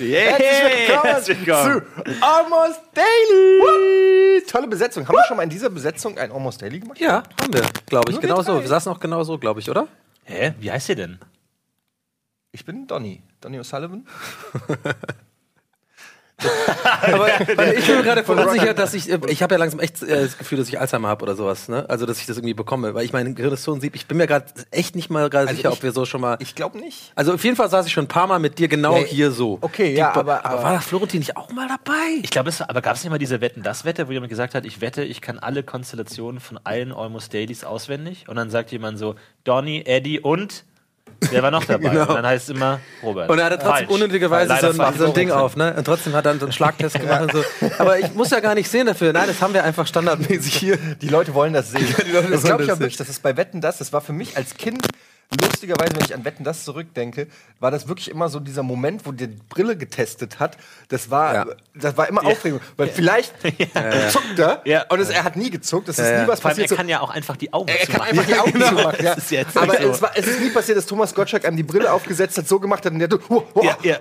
Yeah. Herzlich willkommen zu Almost Daily. Tolle Besetzung. Haben wir schon mal in dieser Besetzung ein Almost Daily gemacht? Ja, haben wir, glaube ich. Nur wir Genau so. drei. Wir saßen auch genau so, glaube ich, oder? Hä? Wie heißt ihr denn? Ich bin Donny. Donny O'Sullivan. Aber weil ich bin mir gerade voll unsicher, dass ich, äh, ich habe ja langsam echt äh, das Gefühl, dass ich Alzheimer habe oder sowas, ne? Also, dass ich das irgendwie bekomme, weil ich mein Gehirn ist so ein Sieb. Ich bin mir gerade echt nicht mal gerade Also sicher, ich- ob wir so schon mal. Ich glaube nicht. also auf jeden Fall saß ich schon ein paar Mal mit dir genau Ja, hier so. okay, ja, aber- aber- war da Florentin nicht auch mal dabei? Ich glaube, es war- aber gab es nicht mal diese Wetten, das Wette, wo jemand gesagt hat, ich wette, ich kann alle Konstellationen von allen Almost Dailies auswendig. Und dann sagt jemand so, Donny, Eddie und wer war noch dabei? Genau. Und dann heißt es immer Robert. Und er hatte trotzdem unnötigerweise so so ein Ding auf, ne? Und trotzdem hat er dann so einen Schlagtest gemacht und so. Aber ich muss ja gar nicht sehen dafür. Nein, das haben wir einfach standardmäßig hier. Die Leute wollen das sehen. die Leute das glaube ich auch wirklich. Das ist bei Wetten das. Das war für mich als Kind lustigerweise, wenn ich an Wetten das zurückdenke, war das wirklich immer so dieser Moment, wo der die Brille getestet hat. Das war, Ja. das war immer Aufregung, weil vielleicht zuckt er Ja. und es, er hat nie gezuckt. Das ist Ja, ja. nie was er passiert. So- kann ja auch einfach die Augen Er kann zumachen. einfach die Augen zumachen. Ja. Ist jetzt Aber so. es, war, es ist nie passiert, dass Thomas Gottschalk einem die Brille aufgesetzt hat, so gemacht hat und der, oh, oh, Ja, ja.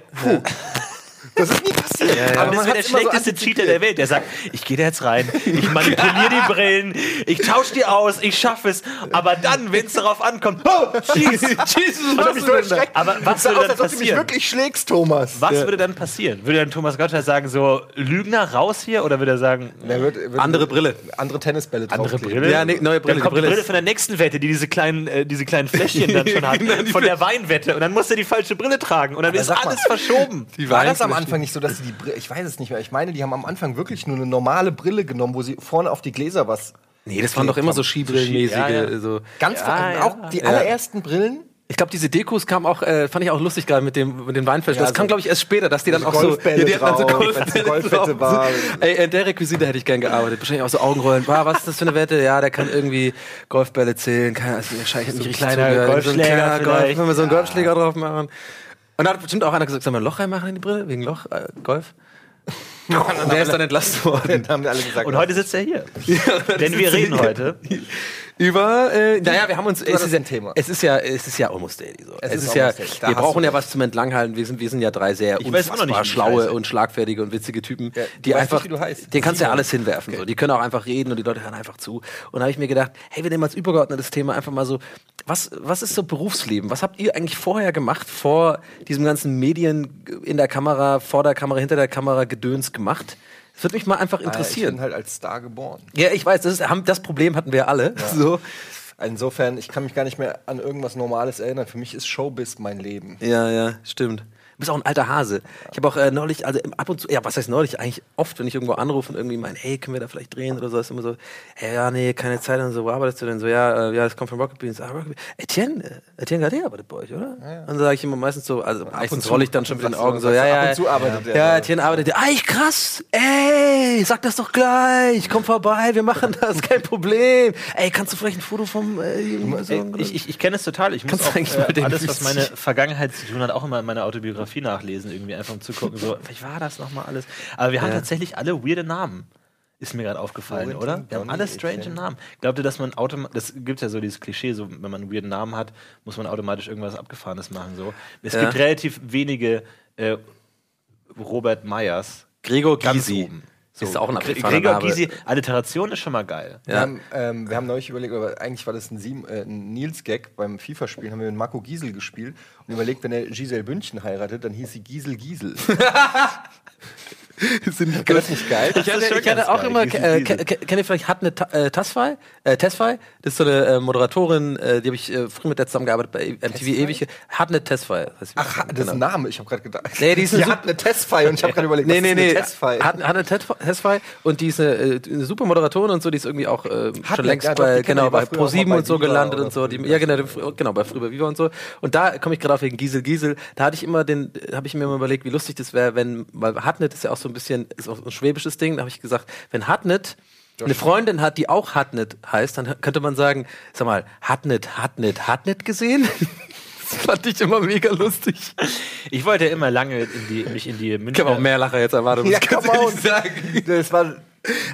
Das ist nie passiert. Aber das wäre der so schlechteste antizipiert. Cheater der Welt. Der sagt, ich gehe da jetzt rein, ich manipuliere die Brillen, ich tausche die aus, ich schaffe es. Aber dann, wenn es darauf ankommt, oh, schieß, schieß, was mich so erschreckt. Aber was würde aus, dann ob du mich passieren? wirklich schlägst, Thomas. Was würde dann passieren? Würde dann Thomas Gottschalk sagen, so, Lügner, raus hier? Oder würde er sagen, Er wird, wird Andere Brille. Andere Tennisbälle andere draufkleben. Brille? Ja, nee, neue Brille, Dann kommt die die Brille ist- von der nächsten Wette, die diese kleinen, äh, diese kleinen Fläschchen dann schon hat. von der Weinwette. Und dann muss er die falsche Brille tragen. Und dann ist sag mal. alles verschoben. Die War das am Weinfläche. Anfang nicht so, dass sie die Brille, ich weiß es nicht mehr, ich meine, die haben am Anfang wirklich nur eine normale Brille genommen, wo sie vorne auf die Gläser was. Nee, das waren doch immer so Skibrillenmäßige. Ja, ja. So. Ganz ja, auch die ja. allerersten Brillen. Ich glaube, diese Dekos kamen auch, äh, fand ich auch lustig gerade mit dem, mit den Weinflaschen. Ja, das kam, so- glaube ich, erst später, dass die dann so auch so. Golfbälle die dann drauf, wenn's eine Golfwette drauf. war. Ey, in der Requisite hätte ich gern gearbeitet. Wahrscheinlich auch so Augenrollen. Wow, was ist das für eine Wette? Ja, der kann irgendwie Golfbälle zählen. Ahnung, ist wahrscheinlich nicht richtig kleiner. Golfschläger so ein kleiner Golf, wenn wir so einen Golfschläger drauf machen. Und da hat bestimmt auch einer gesagt, sollen wir ein Loch reinmachen in die Brille? Wegen Loch, äh, Golf? Und wer ist dann entlassen worden? Dann haben wir alle gesagt. Und heute sitzt er hier. Denn wir reden heute. Über, äh, naja, wir haben uns. Es ist denn Thema? Es ist ja, es ist ja almost daily so. Es, ist ist, ja, wir brauchen ja was zum Entlanghalten. Wir sind, wir sind ja drei sehr Ich nicht, unfassbar ich schlaue und schlagfertige und witzige Typen, Ja, die einfach, nicht, heißt. den kannst du ja alles hinwerfen. So. Die können auch einfach reden und die Leute hören einfach zu. Und da habe ich mir gedacht, hey, wir nehmen als übergeordnetes Thema einfach mal so, was, was ist so Berufsleben? Was habt ihr eigentlich vorher gemacht, vor diesem ganzen Medien in der Kamera, vor der Kamera, hinter der Kamera Gedöns gemacht? Das würde mich mal einfach Ich interessieren. bin halt als Star geboren. Ja, ich weiß, das, ist, das Problem hatten wir alle. So. Insofern, ich kann mich gar nicht mehr an irgendwas Normales erinnern. Für mich ist Showbiz mein Leben. Ja, ja, stimmt. Du bist auch ein alter Hase. Ich habe auch äh, neulich, also ab und zu, ja, was heißt neulich? Eigentlich oft, wenn ich irgendwo anrufe und irgendwie meine, hey, können wir da vielleicht drehen oder so, ist immer so, hey, ja, nee, keine Zeit und so, wo arbeitest du denn? So, ja, äh, ja, das kommt von Rocket Beans. Ah, Rocket Beans. Etienne, äh, Etienne Gade arbeitet bei euch, oder? Dann sage ich immer meistens so, also meistens zu. rolle ich dann schon mit den Augen so, ja, ja. ab und zu arbeitet er Ja. Etienne arbeitet, ah, ich krass, ey, sag das doch gleich, komm vorbei, wir machen das, kein Problem. Ey, kannst du vielleicht ein Foto vom, äh, so, ich ich, ich kenne es total. Ich muss Kannst auch eigentlich äh, alles, was meine Vergangenheit zu tun hat, auch immer in meiner Autobiografie nachlesen, irgendwie einfach um zu gucken, so, wie war das nochmal alles? Aber wir haben tatsächlich alle weirde Namen. Ist mir gerade aufgefallen, Florentin, oder? Wir haben alle strange. Namen. Glaubt ihr, dass man automatisch, das gibt ja so dieses Klischee, so, wenn man einen weirden Namen hat, muss man automatisch irgendwas Abgefahrenes machen, so. Es Ja. gibt relativ wenige äh, Robert Meyers. Gregor Ganz Gysi. Oben. Ist auch ein Gregor. Gysi, Alliteration ist schon mal geil. Wir, Ja. haben, ähm, wir haben neulich überlegt, aber eigentlich war das ein, äh, ein Nils-Gag beim FIFA-Spielen, haben wir mit Marco Giesel gespielt und überlegt, wenn er Giselle Bündchen heiratet, dann hieß sie Giesel Giesel. Sind die das nicht geil? Ich hatte, ich hatte auch geil, immer, äh, kennt ihr vielleicht Hatne Ta- äh, Tasfai? Äh, Tesfai? Das ist so eine äh, Moderatorin, äh, die habe ich äh, früher mit der zusammengearbeitet bei MTV Tesfai? ewig. Hatne Tesfai. heißt sie. Ach, das ist ein Name, ich habe gerade gedacht. Nee, die ist eine die hat eine Testfei und ich habe gerade überlegt, Nee, was nee, ist eine nee. Testfei? Hat, hat eine Tesf- Tesfai und die ist eine, äh, eine super Moderatorin und so, die ist irgendwie auch äh, schon eine, längst ja, bei, genau, die war bei früher auch Pro7 mal bei und so gelandet und so. Die, ja, genau, genau, bei früher Viva und so. Und da komme ich gerade auf wegen Giesel Giesel. Da hatte ich immer den, habe ich mir immer überlegt, wie lustig das wäre, wenn, weil Hatnet ist ja auch so ein bisschen, ist auch ein schwäbisches Ding, da habe ich gesagt, wenn Hatnet eine Freundin hat, die auch Hatnet heißt, dann könnte man sagen, sag mal, Hatnet, Hatnet, Hatnet gesehen? Das fand ich immer mega lustig. Ich wollte ja immer lange in die, mich in die Ich habe auch Münchner mehr Lacher jetzt erwartet, muss Ja, ich ganz come on. ehrlich sagen. Das war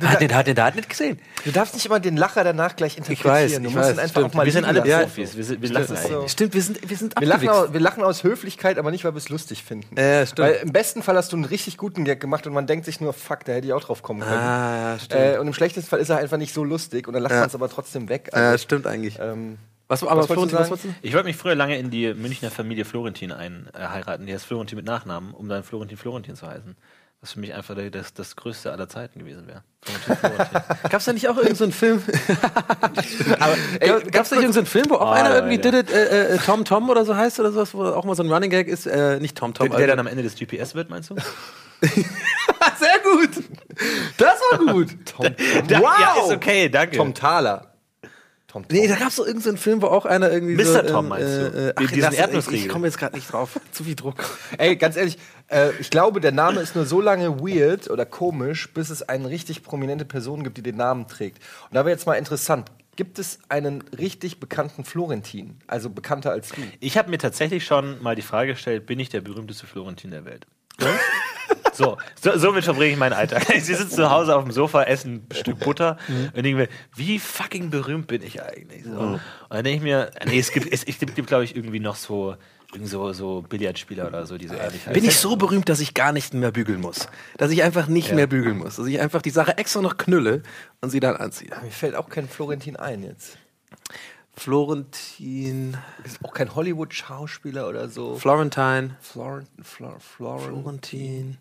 Hat den, hat den da nicht gesehen. Du darfst nicht immer den Lacher danach gleich interpretieren. weiß, du ich musst weiß, ihn einfach stimmt. auch mal Wir sind alle. Profis. Wir, sind, wir lachen so. Stimmt, wir sind, wir sind Wir lachen, aus, wir lachen aus Höflichkeit, aber nicht, weil wir es lustig finden. Ja, stimmt. Weil im besten Fall hast du einen richtig guten Gag gemacht und man denkt sich nur, fuck, da hätte ich auch drauf kommen können. Ah, ja, stimmt. äh, und im schlechtesten Fall ist er einfach nicht so lustig und dann lacht Ja. man es aber trotzdem weg. ja, Also, stimmt eigentlich. ähm, Was, aber was wolltest du Florentin, was sagen? du? Ich wollte mich früher lange in die Münchner Familie Florentin ein, äh, heiraten. Die heißt Florentin mit Nachnamen, um dann Florentin Florentin zu heißen. Was für mich einfach das, das Größte aller Zeiten gewesen wäre. Gab's da nicht auch irgendeinen so Film? aber, ey, Gab- Gab's da irgendeinen so Film, wo auch Ah, einer ja, irgendwie ja. did it, äh, äh, Tom Tom oder so heißt oder sowas, wo auch mal so ein Running Gag ist? Äh, nicht Tom Tom. der, der also- dann am Ende des GPS wird, meinst du? Sehr gut. Das war gut. Tom, Ja, ist okay, danke. Tom Thaler. Tom Nee, da gab's so irgendeinen Film, wo auch einer irgendwie so... Mr. Tom meinst du? Äh, äh, ach, Diesen das- ich, Erdnussriegel. ich komme jetzt gerade nicht drauf. Zu viel Druck. Ey, ganz ehrlich, äh, ich glaube, der Name ist nur so lange weird oder komisch, bis es eine richtig prominente Person gibt, die den Namen trägt. Und da wäre jetzt mal interessant. Gibt es einen richtig bekannten Florentin? Also bekannter als du? Ich habe mir tatsächlich schon mal die Frage gestellt, bin ich der berühmteste Florentin der Welt? So, so, somit verbringe ich meinen Alltag. Ich sitze zu Hause auf dem Sofa, esse ein Stück Butter und denke mir, wie fucking berühmt bin ich eigentlich? So. Und dann denke ich mir, nee, es gibt, es, es gibt, glaube ich, irgendwie noch so, irgendwie so, so Billardspieler oder so, die so ähnlich heißen. Bin ich so berühmt, dass ich gar nicht mehr bügeln muss. Dass ich einfach nicht mehr bügeln muss. Dass ich einfach die Sache extra noch knülle und sie dann anziehe. Mir fällt auch kein Florentin ein jetzt. Florentin... Ist auch kein Hollywood-Schauspieler oder so. Florentine... Florent, Flor, Florent. Florentin...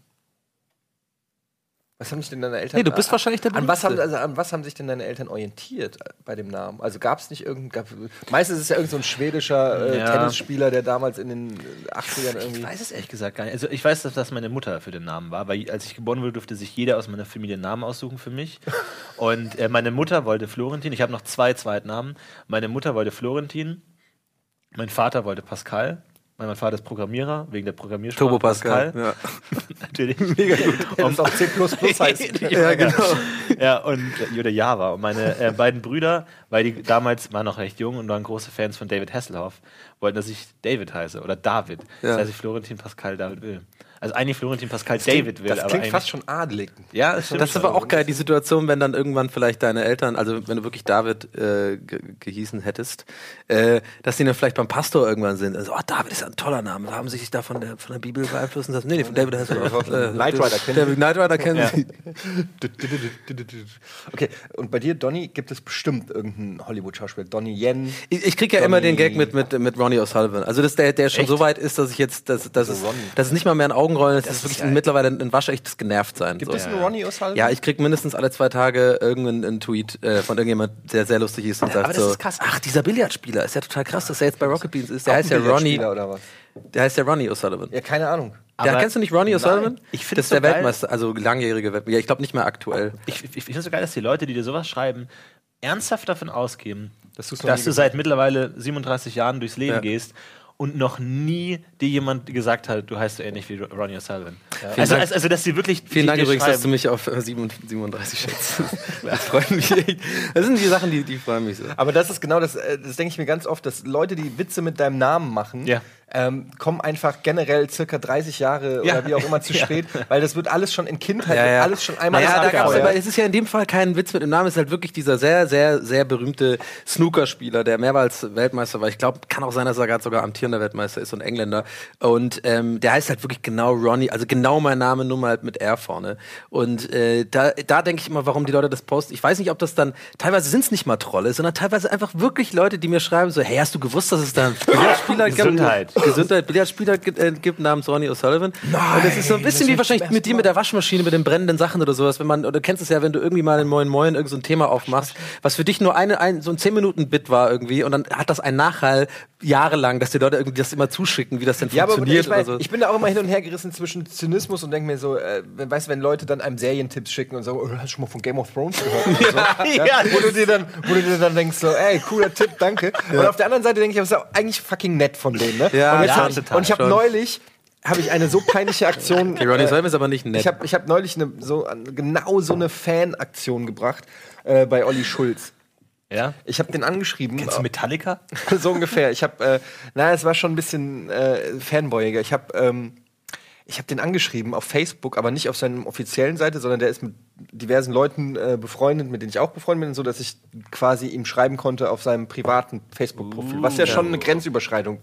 Was haben sich denn deine Eltern? Nee, du bist wahrscheinlich der an was, haben, also, an was haben sich denn deine Eltern orientiert äh, bei dem Namen? Also gab es nicht irgendein. Gab, meistens ist es ja irgendein so ein schwedischer äh, Ja. Tennisspieler, der damals in den äh, 80ern irgendwie. Ich weiß es ehrlich gesagt gar nicht. Also ich weiß, dass das meine Mutter für den Namen war, weil als ich geboren wurde, durfte sich jeder aus meiner Familie einen Namen aussuchen für mich. Und äh, meine Mutter wollte Florentin. Ich habe noch zwei Zweitnamen. Meine Mutter wollte Florentin. Mein Vater wollte Pascal. Mein Vater ist Programmierer, wegen der Programmiersprache. Turbo Pascal. Pascal. Natürlich. Mega gut. das auch C heißt. ja, genau. Ja, und äh, oder Java. Und meine äh, beiden Brüder, weil die damals waren noch recht jung und waren große Fans von David Hasselhoff, wollten, dass ich David heiße oder David. Ja. Das heißt, ich Florentin Pascal David will. Also eigentlich Florentin Pascal David will, Das aber klingt fast schon adelig. Ja, das. Das ist aber auch geil, die Situation, wenn dann irgendwann vielleicht deine Eltern, also wenn du wirklich David äh, ge gehießen hättest, äh, dass die dann vielleicht beim Pastor irgendwann sind. Also, oh, David ist ja ein toller Name. Haben sie sich da von der, von der Bibel beeinflussen lassen? Nee, nee, von David Hasselhoff. äh, Knight Rider kennen David Knight Rider kennen Ja. sie. Okay, und bei dir, Donny, gibt es bestimmt irgendeinen Hollywood-Schauspieler. Donny Yen. Ich, ich kriege ja Donny- immer den Gag mit, mit, mit Ronnie O'Sullivan. Also, dass der, der schon Echt? so weit ist, dass ich jetzt, dass, dass, Also es, dass es nicht mal mehr ein Augenrollen ist, das, Das ist wirklich geil. mittlerweile ein, ein waschechtes Genervtsein. Gibt so. es einen Ronnie O'Sullivan? Ja, ich krieg mindestens alle zwei Tage irgendeinen einen Tweet äh, von irgendjemand, der sehr lustig ist und aber sagt das so, ist krass. ach, dieser Billardspieler ist ja total krass, dass er jetzt bei Rocket Beans ist. Der Auch heißt ein ja Ronnie, Oder was? der heißt ja Ronnie O'Sullivan. Ja, keine Ahnung. Der, Aber- kennst du nicht Ronnie O'Sullivan? Ich das find's ist der so geil. Weltmeister, also langjährige Weltmeister. Ja, ich glaube nicht mehr aktuell. ich, ich, ich finde es so geil, dass die Leute, die dir sowas schreiben, ernsthaft davon ausgeben, Dass dass, du seit mittlerweile 37 Jahren durchs Leben Ja. gehst und noch nie dir jemand gesagt hat, du heißt so ähnlich wie Ronnie O'Sullivan. Vielen Also, Dank. also, also, dass sie wirklich Vielen Dank übrigens, dass du schreiben. mich auf äh, 37 37 schätzt. Das freut mich echt. Das sind die Sachen, die, die freuen mich so. Aber das ist genau das, äh, das denke ich mir ganz oft, dass Leute, die Witze mit deinem Namen machen, Ja. ähm, kommen einfach generell circa 30 Jahre Ja. oder wie auch immer zu Ja. spät, weil das wird alles schon in Kindheit, Ja, ja. alles schon einmal naja, da gab's aber es ist ja in dem Fall kein Witz mit dem Namen, es ist halt wirklich dieser sehr, sehr, sehr berühmte Snookerspieler, der mehrmals Weltmeister war. Ich glaube, kann auch sein, dass er gerade sogar amtierender Weltmeister ist und Engländer. Und ähm, der heißt halt wirklich genau Ronnie, also genau mein Name, nur mal halt mit R vorne. Und äh, da, da denke ich immer, warum die Leute das posten. Ich weiß nicht, ob das dann, teilweise sind es nicht mal Trolle, sondern teilweise einfach wirklich Leute, die mir schreiben so, hey, hast du gewusst, dass es da einen Billardspieler gibt? Gesundheit. Gesundheit, Billardspieler gibt, äh, gibt namens Ronnie O'Sullivan. und das ist so ein bisschen wie wahrscheinlich mit dir mit der Waschmaschine, mit den brennenden Sachen oder sowas. Wenn man, oder du kennst es ja, wenn du irgendwie mal in Moin Moin irgend so ein Thema aufmachst, was für dich nur eine, ein, so ein 10-Minuten-Bit war irgendwie und dann hat das einen Nachhall jahrelang, dass die Leute irgendwie das immer zuschicken, wie das denn Ja, aber funktioniert ich, mein, oder so. ich bin da auch immer hin und her gerissen zwischen Zynismus und denke mir so, äh, wenn- weißt du, wenn Leute dann einem Serientipps schicken und sagen, oh, hast du schon mal von Game of Thrones gehört? Und so, ja, ja, wo, du dir dann, wo du dir dann denkst, so, ey, cooler Tipp, danke. Und auf der anderen Seite denke ich, das ist ja eigentlich fucking nett von denen, ne? Ja, und, ja, total, und ich habe neulich, habe ich eine so peinliche Aktion. Okay, Ronnie äh, O'Sullivan ist aber nicht nett. ich habe ich hab neulich eine, so, genau so eine Fan-Aktion gebracht äh, bei Olli Schulz. Ja? Ich habe den angeschrieben. Kennst du Metallica? so ungefähr. Ich habe, äh, na, es war schon ein bisschen äh, fanboyiger. Ich habe, ähm, ich habe den angeschrieben auf Facebook, aber nicht auf seiner offiziellen Seite, sondern der ist mit diversen Leuten äh, befreundet, mit denen ich auch befreundet bin, so dass ich quasi ihm schreiben konnte auf seinem privaten Facebook-Profil, was ja schon eine Grenzüberschreitung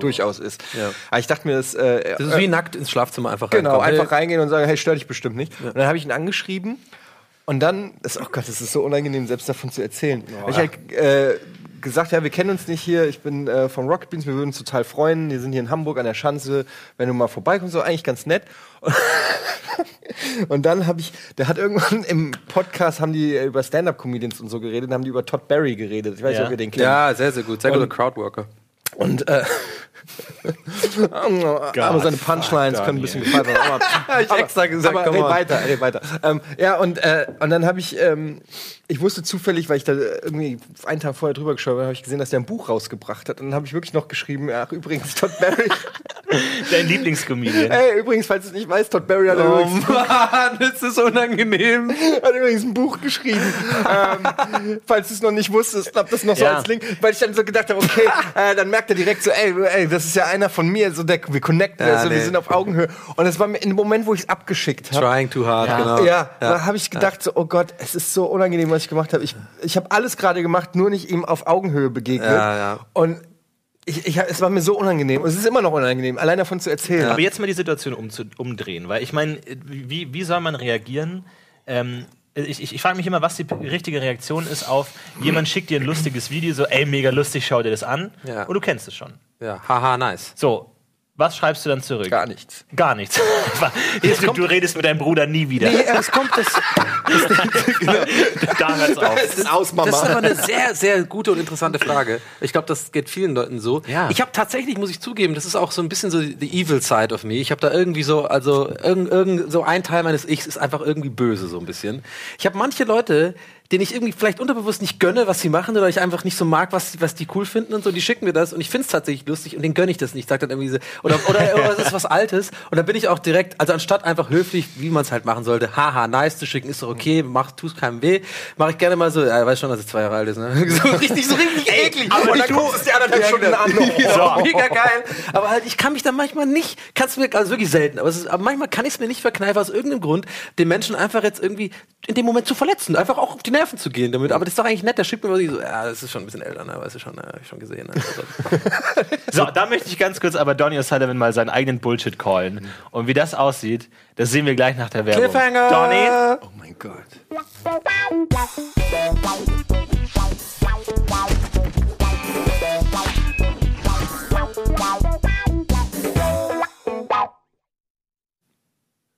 durchaus ist. Ja. Aber ich dachte mir, das, äh, Das ist wie nackt ins Schlafzimmer einfach Genau, reinkommen. einfach reingehen und sagen, hey, stör dich bestimmt nicht. Und dann habe ich ihn angeschrieben und dann, das, oh Gott, das ist so unangenehm, selbst davon zu erzählen. Hab Ich halt äh, gesagt, ja, wir kennen uns nicht hier, ich bin äh, von Rocket Beans, wir würden uns total freuen, wir sind hier in Hamburg an der Schanze, wenn du mal vorbeikommst, so eigentlich ganz nett. Und dann habe ich, der hat irgendwann im Podcast, haben die äh, über Stand-Up-Comedians und so geredet, haben die über Todd Barry geredet. Ich weiß nicht, Ja. ob ihr den kennt. Ja, sehr, sehr gut. Sehr guter Crowdworker. Und äh, aber seine Punchlines können ein bisschen gefallen werden. Aber, Hab ich extra gesagt, aber red weiter, red weiter. Ähm, ja, und, äh, und dann habe ich, ähm, ich wusste zufällig, weil ich da irgendwie einen Tag vorher drüber geschaut habe, habe ich gesehen, dass der ein Buch rausgebracht hat. Und dann habe ich wirklich noch geschrieben, ach übrigens, Todd Barry. Dein Lieblingscomedian. Ey, übrigens, falls du es nicht weißt, Todd Barry hat, Oh übrigens, Mann, das ist unangenehm. hat übrigens ein Buch geschrieben. ähm, falls du es noch nicht wusstest, hab das noch so Ja. als Link, weil ich dann so gedacht habe, okay, äh, dann merkt er direkt so, ey, ey, das ist ja einer von mir, so der, wir connecten, Ja, also, wir nee. sind auf Augenhöhe. Und es war mir in dem Moment, wo ich es abgeschickt habe. Trying too hard, Ja. genau. Ja, da habe ich gedacht, so, oh Gott, es ist so unangenehm, was ich gemacht habe. Ich, ich habe alles gerade gemacht, nur nicht ihm auf Augenhöhe begegnet. Ja, ja. Und ich, ich, es war mir so unangenehm. Und es ist immer noch unangenehm, allein davon zu erzählen. Aber jetzt mal die Situation umzu umdrehen, weil ich meine, wie, wie soll man reagieren? Ähm, ich ich, ich frage mich immer, was die richtige Reaktion ist auf, jemand schickt dir ein lustiges Video, so, ey, mega lustig, schau dir das an. Ja. Und du kennst es schon. Ja, haha, nice. So, was schreibst du dann zurück? Gar nichts. Gar nichts. du, du redest mit deinem Bruder nie wieder. Nee, es kommt das. da hört's auf. Es ist aus, Mama. Das ist aber eine sehr, sehr gute und interessante Frage. Ich glaube, das geht vielen Leuten so. Ja. Ich habe tatsächlich, muss ich zugeben, das ist auch so ein bisschen so the evil side of me. Ich habe da irgendwie so, also irgend, irgend, so ein Teil meines Ichs ist einfach irgendwie böse so ein bisschen. Ich habe manche Leute, denen ich irgendwie vielleicht unterbewusst nicht gönne, was sie machen, oder ich einfach nicht so mag, was, was die cool finden und so, die schicken mir das und ich finde es tatsächlich lustig und denen gönne ich das nicht. Ich sag dann irgendwie so, oder, oder, oder es ist was Altes und dann bin ich auch direkt, also anstatt einfach höflich, wie man es halt machen sollte, haha, nice zu schicken, ist doch okay, mach, tust keinem weh, mache ich gerne mal so, ja, weiß schon, dass es zwei Jahre alt ist, ne? So richtig, so richtig eklig. aber dann guckst es dir anderthalb Stunden an. Ja, So. mega geil. Aber halt, ich kann mich dann manchmal nicht, kannst mir, also wirklich selten, aber, es ist, aber manchmal kann ich es mir nicht verkneifen, aus irgendeinem Grund, den Menschen einfach jetzt irgendwie in dem Moment zu verletzen, einfach auch auf die Nerven zu gehen damit. Aber das ist doch eigentlich nett, der schickt mir ich so, ja, das ist schon ein bisschen älter, ne, weißt du schon, ne, hab ich schon gesehen. Ne? Also, So, da möchte ich ganz kurz aber Donny O'Sullivan mal seinen eigenen Bullshit callen. Und wie das aussieht, das sehen wir gleich nach der Werbung. Cliffhanger! Donny, Oh mein Gott.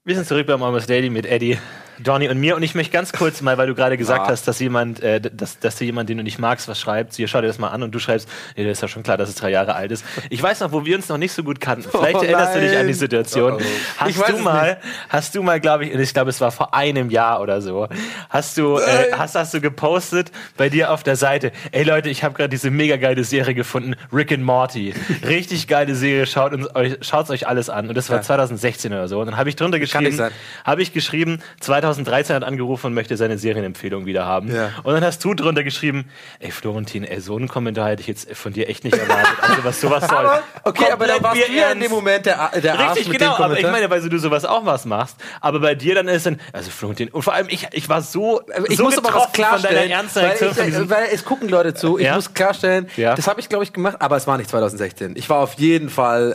wir sind zurück beim Almost Daily mit Eddie, Donny und mir. Und ich möchte ganz kurz mal, weil du gerade gesagt Ja. hast, dass jemand, äh, dass, dass dir jemand, den du nicht magst, was schreibt. Hier, schau dir das mal an und du schreibst, nee, das ist ja schon klar, dass es drei Jahre alt ist. Ich weiß noch, wo wir uns noch nicht so gut kannten. Vielleicht Oh erinnerst du dich an die. Situation. Oh, oh. Hast du es mal, hast du mal, glaube ich, und ich glaube, es war vor einem Jahr oder so, hast du, äh, hast, hast du gepostet bei dir auf der Seite, ey Leute, ich habe gerade diese mega geile Serie gefunden, Rick and Morty. Richtig geile Serie, schaut uns euch, schaut's euch alles an. Und das war 2016 oder so. Und dann habe ich drunter geschrieben, habe ich geschrieben, 2013 hat angerufen und möchte seine Serienempfehlung wieder haben. Ja. Und dann hast du drunter geschrieben, ey Florentin, ey, so einen Kommentar hätte ich jetzt von dir echt nicht erwartet. Also was sowas soll. okay, aber dann Komplett warst du ja in dem Moment der, der Arsch Richtig, mit genau, dem aber ich meine, weil du sowas auch was machst. Aber bei dir dann ist dann, also Florentin, und vor allem ich, ich war so, ich so muss aber was getroffen von deiner klarstellen, ernsten weil, ich, äh, weil es gucken Leute zu. Ich Ja? muss klarstellen, Ja. das habe ich glaube ich gemacht, aber es war nicht 2016. Ich war auf jeden Fall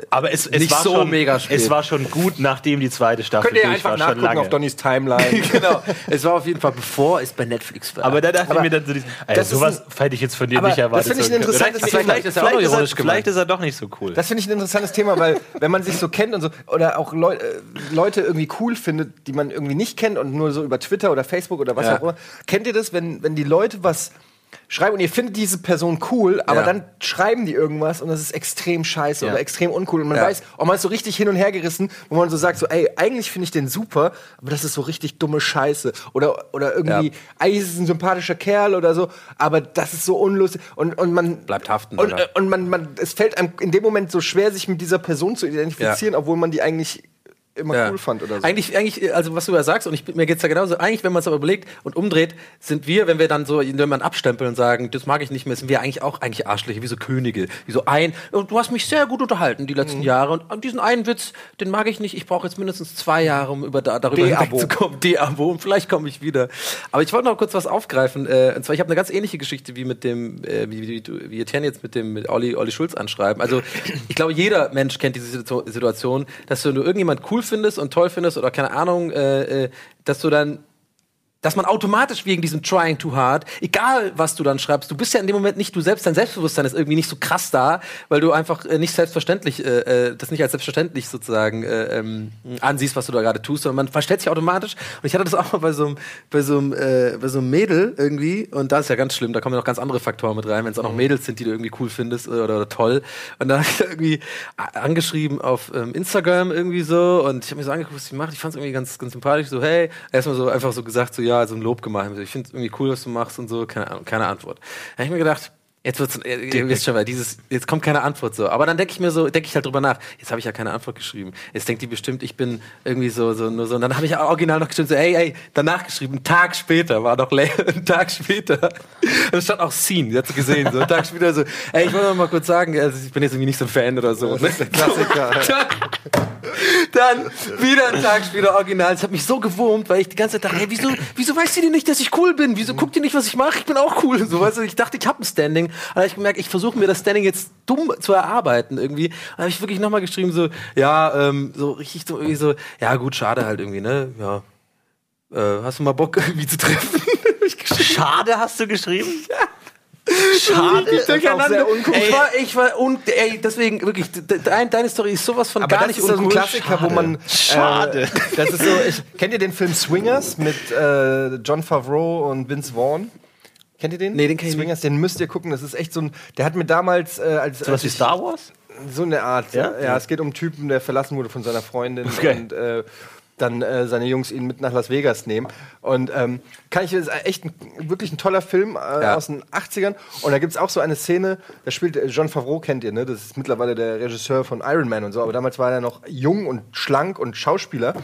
äh, aber es, es nicht war so schon, mega spät. Es war schon gut, nachdem die zweite Staffel Könnt ihr durch einfach war, nachgucken auf Donnys Timeline. genau. Es war auf jeden Fall bevor es bei Netflix war. Aber da dachte Aber ich mir dann so, das ist sowas hätte ich jetzt von dir nicht erwartet. das finde ich ein interessantes vielleicht, Thema. vielleicht, ist ja auch vielleicht, noch ist er, ironisch gemeint. vielleicht ist er doch nicht so cool. Das finde ich ein interessantes Thema, weil wenn man sich so kennt und so oder auch Leu äh, Leute irgendwie cool findet, die man irgendwie nicht kennt und nur so über Twitter oder Facebook oder was Ja. auch immer. Kennt ihr das, wenn, wenn die Leute was schreiben und ihr findet diese Person cool, aber Ja. dann schreiben die irgendwas und das ist extrem scheiße Ja. oder extrem uncool und man Ja. weiß, und man ist so richtig hin und her gerissen, wo man so sagt so, ey, eigentlich finde ich den super, aber das ist so richtig dumme Scheiße oder oder irgendwie eigentlich ist es ein sympathischer Kerl oder so, aber das ist so unlustig und und man Bleibt haften, und, und man, man, es fällt einem in dem Moment so schwer, sich mit dieser Person zu identifizieren, obwohl man die eigentlich immer Ja. cool fand oder so. Eigentlich, eigentlich, also was du da sagst, und ich, mir geht's ja genauso, eigentlich, wenn man es aber überlegt und umdreht, sind wir, wenn wir dann so jemanden abstempeln und sagen, das mag ich nicht mehr, sind wir eigentlich auch eigentlich Arschlöcher, wie so Könige, wie so ein, und du hast mich sehr gut unterhalten die Mhm. letzten Jahre und an diesen einen Witz, den mag ich nicht, ich brauche jetzt mindestens zwei Jahre, um über, da, darüber hinwegzukommen, De-Abo, und vielleicht komme ich wieder. Aber ich wollte noch kurz was aufgreifen, äh, und zwar, ich habe eine ganz ähnliche Geschichte wie mit dem, äh, wie, wie, wie, wie Etienne jetzt mit dem, mit Olli, Olli Schulz anschreiben. Also, ich glaube, jeder Mensch kennt diese Situ- Situation, dass du, wenn du irgendjemand cool findest und toll findest oder keine Ahnung, äh, äh, dass du dann dass man automatisch wegen diesem Trying Too Hard, egal was du dann schreibst, du bist ja in dem Moment nicht du selbst, dein Selbstbewusstsein ist irgendwie nicht so krass da, weil du einfach äh, nicht selbstverständlich, äh, äh, das nicht als selbstverständlich sozusagen äh, ähm, ansiehst, was du da gerade tust, sondern man verstellt sich automatisch. Und ich hatte das auch mal bei so einem, bei so einem, äh, bei so einem Mädel irgendwie, und da ist ja ganz schlimm, da kommen ja noch ganz andere Faktoren mit rein, wenn es auch noch Mädels sind, die du irgendwie cool findest oder, oder toll. Und dann habe ich da irgendwie angeschrieben auf ähm, Instagram irgendwie so und ich habe mir so angeguckt, was sie macht. Ich fand es irgendwie ganz, ganz sympathisch. So, hey, erstmal so einfach so gesagt, so ja, so ein Lob gemacht. Ich finde es irgendwie cool, was du machst und so, keine keine Antwort. Da habe ich mir gedacht, Jetzt wird's, äh, ihr wisst schon, weil dieses, jetzt kommt keine Antwort so. Aber dann denke ich mir so, denke ich halt drüber nach. Jetzt habe ich ja keine Antwort geschrieben. Jetzt denkt die bestimmt, ich bin irgendwie so, so, nur so. Und dann habe ich ja original noch geschrieben, so, ey, ey, danach geschrieben, einen Tag später, war noch leer, einen Tag später. Da stand auch Scene, sie gesehen, so, einen Tag später so, ey, ich wollte mal kurz sagen, also ich bin jetzt irgendwie nicht so ein Fan oder so. Ne? Klassiker. Dann wieder einen Tag später original. Es hat mich so gewurmt, weil ich die ganze Zeit dachte, hey, wieso, wieso weiß die denn nicht, dass ich cool bin? Wieso guckt ihr nicht, was ich mache? Ich bin auch cool. So, weißt du, ich dachte, ich habe ein Standing. Aber ich gemerkt, ich versuche mir das Standing jetzt dumm zu erarbeiten irgendwie. Da habe ich wirklich nochmal geschrieben, so, ja, ähm, so richtig so, irgendwie so, ja gut, schade halt irgendwie, ne? Ja. Äh, hast du mal Bock irgendwie zu treffen? Schade hast du geschrieben? Schade, auch sehr uncool. Ich war, ich war, und, ey, deswegen wirklich, de- dein, deine Story ist sowas von Aber gar das nicht ist so ein uncool. Klassiker, wo man. Schade. Äh, das ist so. Ich, kennt ihr den Film Swingers mit äh, John Favreau und Vince Vaughn? Kennt ihr den? Nee, den kenn ich Swingers, den müsst ihr gucken. Das ist echt so ein. Der hat mir damals äh, als Sowas als wie Star Wars? So eine Art. Ja? Ja, ja es geht um einen Typen, der verlassen wurde von seiner Freundin Okay. und äh, dann äh, seine Jungs ihn mit nach Las Vegas nehmen. Und ähm, kann ich, das ist echt ein, wirklich ein toller Film äh, Ja. aus den 80ern. Und da gibt es auch so eine Szene, da spielt äh, John Favreau, kennt ihr, ne? Das ist mittlerweile der Regisseur von Iron Man und so. Aber damals war er noch jung und schlank und Schauspieler.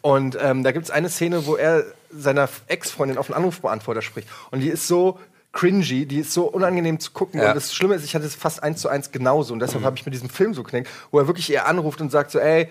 Und ähm, da gibt es eine Szene, wo er seiner Ex-Freundin auf einen Anrufbeantworter spricht. Und die ist so cringy, die ist so unangenehm zu gucken. Ja. Und das Schlimme ist, ich hatte es fast eins zu eins genauso. Und deshalb habe ich mit diesem Film so knackt, wo er wirklich ihr anruft und sagt so, ey,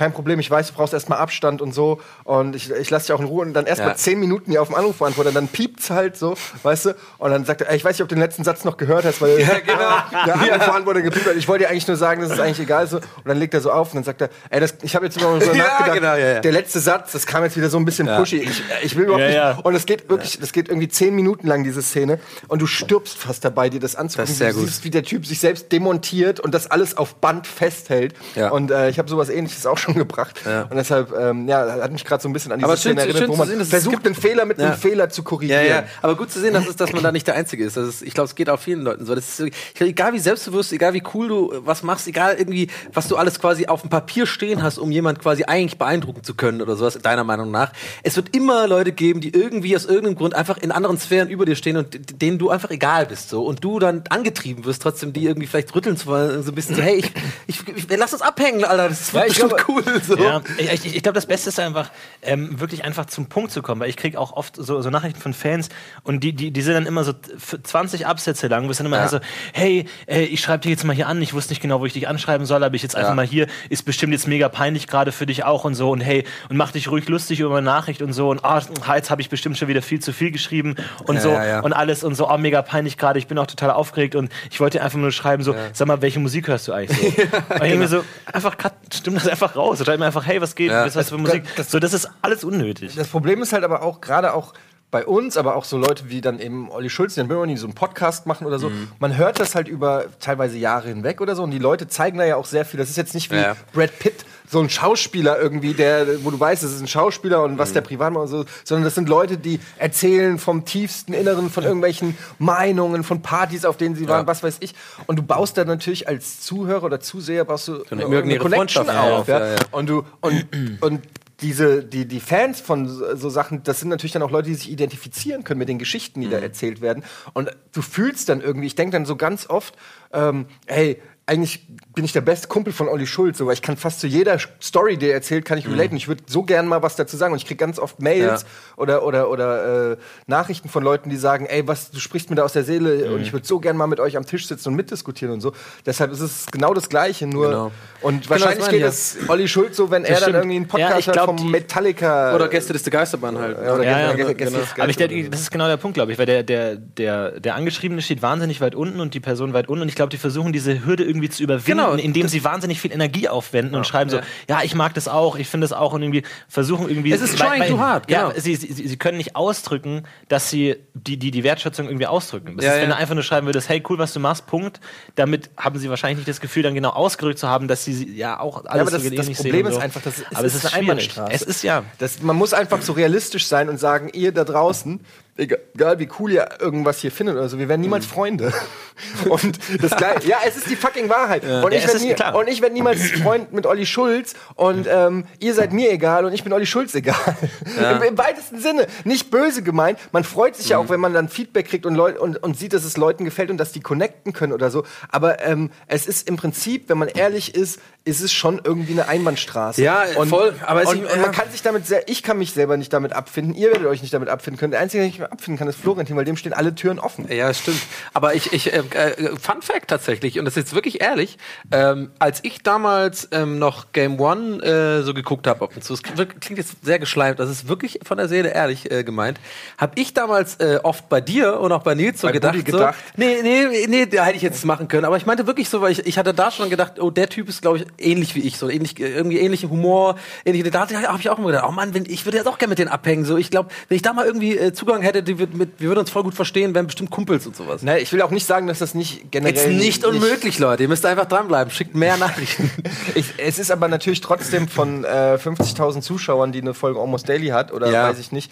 kein Problem, ich weiß, du brauchst erstmal Abstand und so. Und ich, ich lasse dich auch in Ruhe. Und dann erstmal Ja. zehn Minuten hier auf dem Anruf beantworten. Dann piept's halt so, weißt du? Und dann sagt er, ey, ich weiß nicht, ob du den letzten Satz noch gehört hast, weil Ja, genau. der Anrufbeantworter gepiept hat. Ich wollte dir eigentlich nur sagen, das ist eigentlich egal so. Und dann legt er so auf und dann sagt er, ey, das, ich habe jetzt immer so Ja, nachgedacht. genau, ja, ja. Der letzte Satz, das kam jetzt wieder so ein bisschen Ja. pushy. Ich, ich will überhaupt Ja, nicht. ja. Und es geht wirklich, das geht irgendwie zehn Minuten lang, diese Szene. Und du stirbst fast dabei, dir das anzugucken. Das ist sehr du gut. siehst, wie der Typ sich selbst demontiert und das alles auf Band festhält. Ja. Und äh, ich habe sowas ähnliches auch schon gebracht. Ja. Und deshalb, ähm, ja, hat mich gerade so ein bisschen an diese Aber schön Szene erinnert, wo man sehen, versucht, einen Fehler mit Ja. einem Fehler zu Ja, korrigieren. ja, aber gut zu sehen, dass, es, dass man da nicht der Einzige ist. Das ist ich glaube, es geht auch vielen Leuten so. Das ist, egal wie selbstbewusst, egal wie cool du was machst, egal irgendwie, was du alles quasi auf dem Papier stehen hast, um jemand quasi eigentlich beeindrucken zu können oder sowas, deiner Meinung nach. Es wird immer Leute geben, die irgendwie aus irgendeinem Grund einfach in anderen Sphären über dir stehen und denen du einfach egal bist. so Und du dann angetrieben wirst, trotzdem die irgendwie vielleicht rütteln zu wollen, so ein bisschen so, hey, ich, ich, ich lass uns abhängen, Alter, das wird Ja, ich glaube- cool. So. Ja, ich, ich, glaube, das Beste ist einfach, ähm, wirklich einfach zum Punkt zu kommen, weil ich kriege auch oft so, so Nachrichten von Fans und die, die, die sind dann immer so f- 20 Absätze lang, wo es dann immer Ja. so, hey, äh, ich schreibe dich jetzt mal hier an, ich wusste nicht genau, wo ich dich anschreiben soll, aber ich jetzt einfach Ja. mal hier, ist bestimmt jetzt mega peinlich gerade für dich auch und so und hey, und mach dich ruhig lustig über meine Nachricht und so und ah, jetzt habe ich bestimmt schon wieder viel zu viel geschrieben und Ja, so und alles und so, oh, mega peinlich gerade, ich bin auch total aufgeregt und ich wollte dir einfach nur schreiben, so, sag mal, welche Musik hörst du eigentlich so? und ich mir so, einfach cut, stimm das einfach raus, schreib mir einfach, hey, was geht, Ja. was hast du für Musik? das- so, das ist alles unnötig. Das Problem ist halt aber auch, gerade auch bei uns, aber auch so Leute wie dann eben Olli Schulz, die dann immer nie so einen Podcast machen oder so. Mhm. Man hört das halt über teilweise Jahre hinweg oder so und die Leute zeigen da ja auch sehr viel. Das ist jetzt nicht wie Ja. Brad Pitt, so ein Schauspieler irgendwie, der, wo du weißt, das ist ein Schauspieler und Mhm. was der privat macht und so, sondern das sind Leute, die erzählen vom tiefsten Inneren, von irgendwelchen Meinungen, von Partys, auf denen sie waren, was weiß ich. Und du baust da natürlich als Zuhörer oder Zuseher baust du eine eine imaginäre Connection auf. Ja, ja, ja. Und du und, und diese, die, die Fans von so, Sachen, das sind natürlich dann auch Leute, die sich identifizieren können mit den Geschichten, die da erzählt werden. Und du fühlst dann irgendwie, ich denke dann so ganz oft, ähm, hey, eigentlich bin ich der beste Kumpel von Olli Schulz, so, weil ich kann fast zu jeder Story, die er erzählt, kann ich Mhm. relaten. Ich würde so gern mal was dazu sagen und ich kriege ganz oft Mails Ja. oder oder oder äh, Nachrichten von Leuten, die sagen, ey, was du sprichst mir da aus der Seele Mhm. und ich würde so gern mal mit euch am Tisch sitzen und mitdiskutieren und so. Deshalb ist es genau das Gleiche, nur Genau. und das wahrscheinlich meine geht es Olli Schulz so, wenn er dann stimmt. irgendwie einen Podcast Ja, glaub, vom die- Metallica Oder Gäste des der Geisterbahn halt. Ja, oder Ja, Gäste- ja, Gäste- genau. Gäste des Aber ich denke, das ist genau der Punkt, glaube ich, weil der, der, der, der Angeschriebene steht wahnsinnig weit unten und die Person weit unten und ich glaube, die versuchen diese Hürde irgendwie zu überwinden, Genau. indem sie wahnsinnig viel Energie aufwenden und schreiben so, Ja. ja, ich mag das auch, ich finde das auch und irgendwie versuchen irgendwie. Es ist trying too hard, Ja, genau. sie, sie, sie können nicht ausdrücken, dass sie die, die, die Wertschätzung irgendwie ausdrücken. Das Ja, ist, wenn ja. du einfach nur schreiben würdest, hey, cool, was du machst, Punkt. Damit haben sie wahrscheinlich nicht das Gefühl, dann genau ausgerückt zu haben, dass sie ja auch alles aber das- so das Problem ist so. einfach, dass es- aber es ist ist eine. Einbahnstraße. Es ist ja. Das, man muss einfach so realistisch sein und sagen, ihr da draußen, egal, wie cool ihr irgendwas hier findet oder so, wir werden niemals Freunde. Und das gleiche, ja, es ist die fucking Wahrheit. Und, Ja, ich es werd ist nie, und ich werde niemals Freund mit Olli Schulz und ähm, ihr seid mir egal und ich bin Olli Schulz egal. Im, Im weitesten Sinne. Nicht böse gemeint. Man freut sich ja auch, wenn man dann Feedback kriegt und, Leut, und, und sieht, dass es Leuten gefällt und dass die connecten können oder so. Aber ähm, es ist im Prinzip, wenn man ehrlich ist, ist es schon irgendwie eine Einbahnstraße. Ja, voll. Aber und, und man ja. kann sich damit sehr, ich kann mich selber nicht damit abfinden, ihr werdet euch nicht damit abfinden können. Der Einzige, abfinden kann, ist Florentin, weil dem stehen alle Türen offen. Ja, stimmt. Aber ich, ich äh, äh, Fun Fact tatsächlich, und das ist jetzt wirklich ehrlich, ähm, als ich damals ähm, noch Game One äh, so geguckt habe ab und zu, es klingt jetzt sehr geschleimt, das ist wirklich von der Seele ehrlich äh, gemeint, habe ich damals äh, oft bei dir und auch bei Nils so Bei gedacht, Buddy so, gedacht? nee, nee, nee, da hätte ich jetzt machen können, aber ich meinte wirklich so, weil ich, ich hatte da schon gedacht, oh, der Typ ist, glaube ich, ähnlich wie ich, so ähnlich, äh, irgendwie ähnlichen Humor, ähnliche, da habe ich auch immer gedacht, oh Mann, wenn, ich würde jetzt auch gerne mit denen abhängen, so, ich glaube, wenn ich da mal irgendwie äh, Zugang hätte, die würd mit, wir würden uns voll gut verstehen, wären bestimmt Kumpels und sowas. Ne, ich will auch nicht sagen, dass das nicht generell Jetzt nicht unmöglich, Leute. Ihr müsst einfach dranbleiben. Schickt mehr Nachrichten. Ich, es ist aber natürlich trotzdem von äh, 50.000 Zuschauern, die eine Folge Almost Daily hat, oder Ja. weiß ich nicht,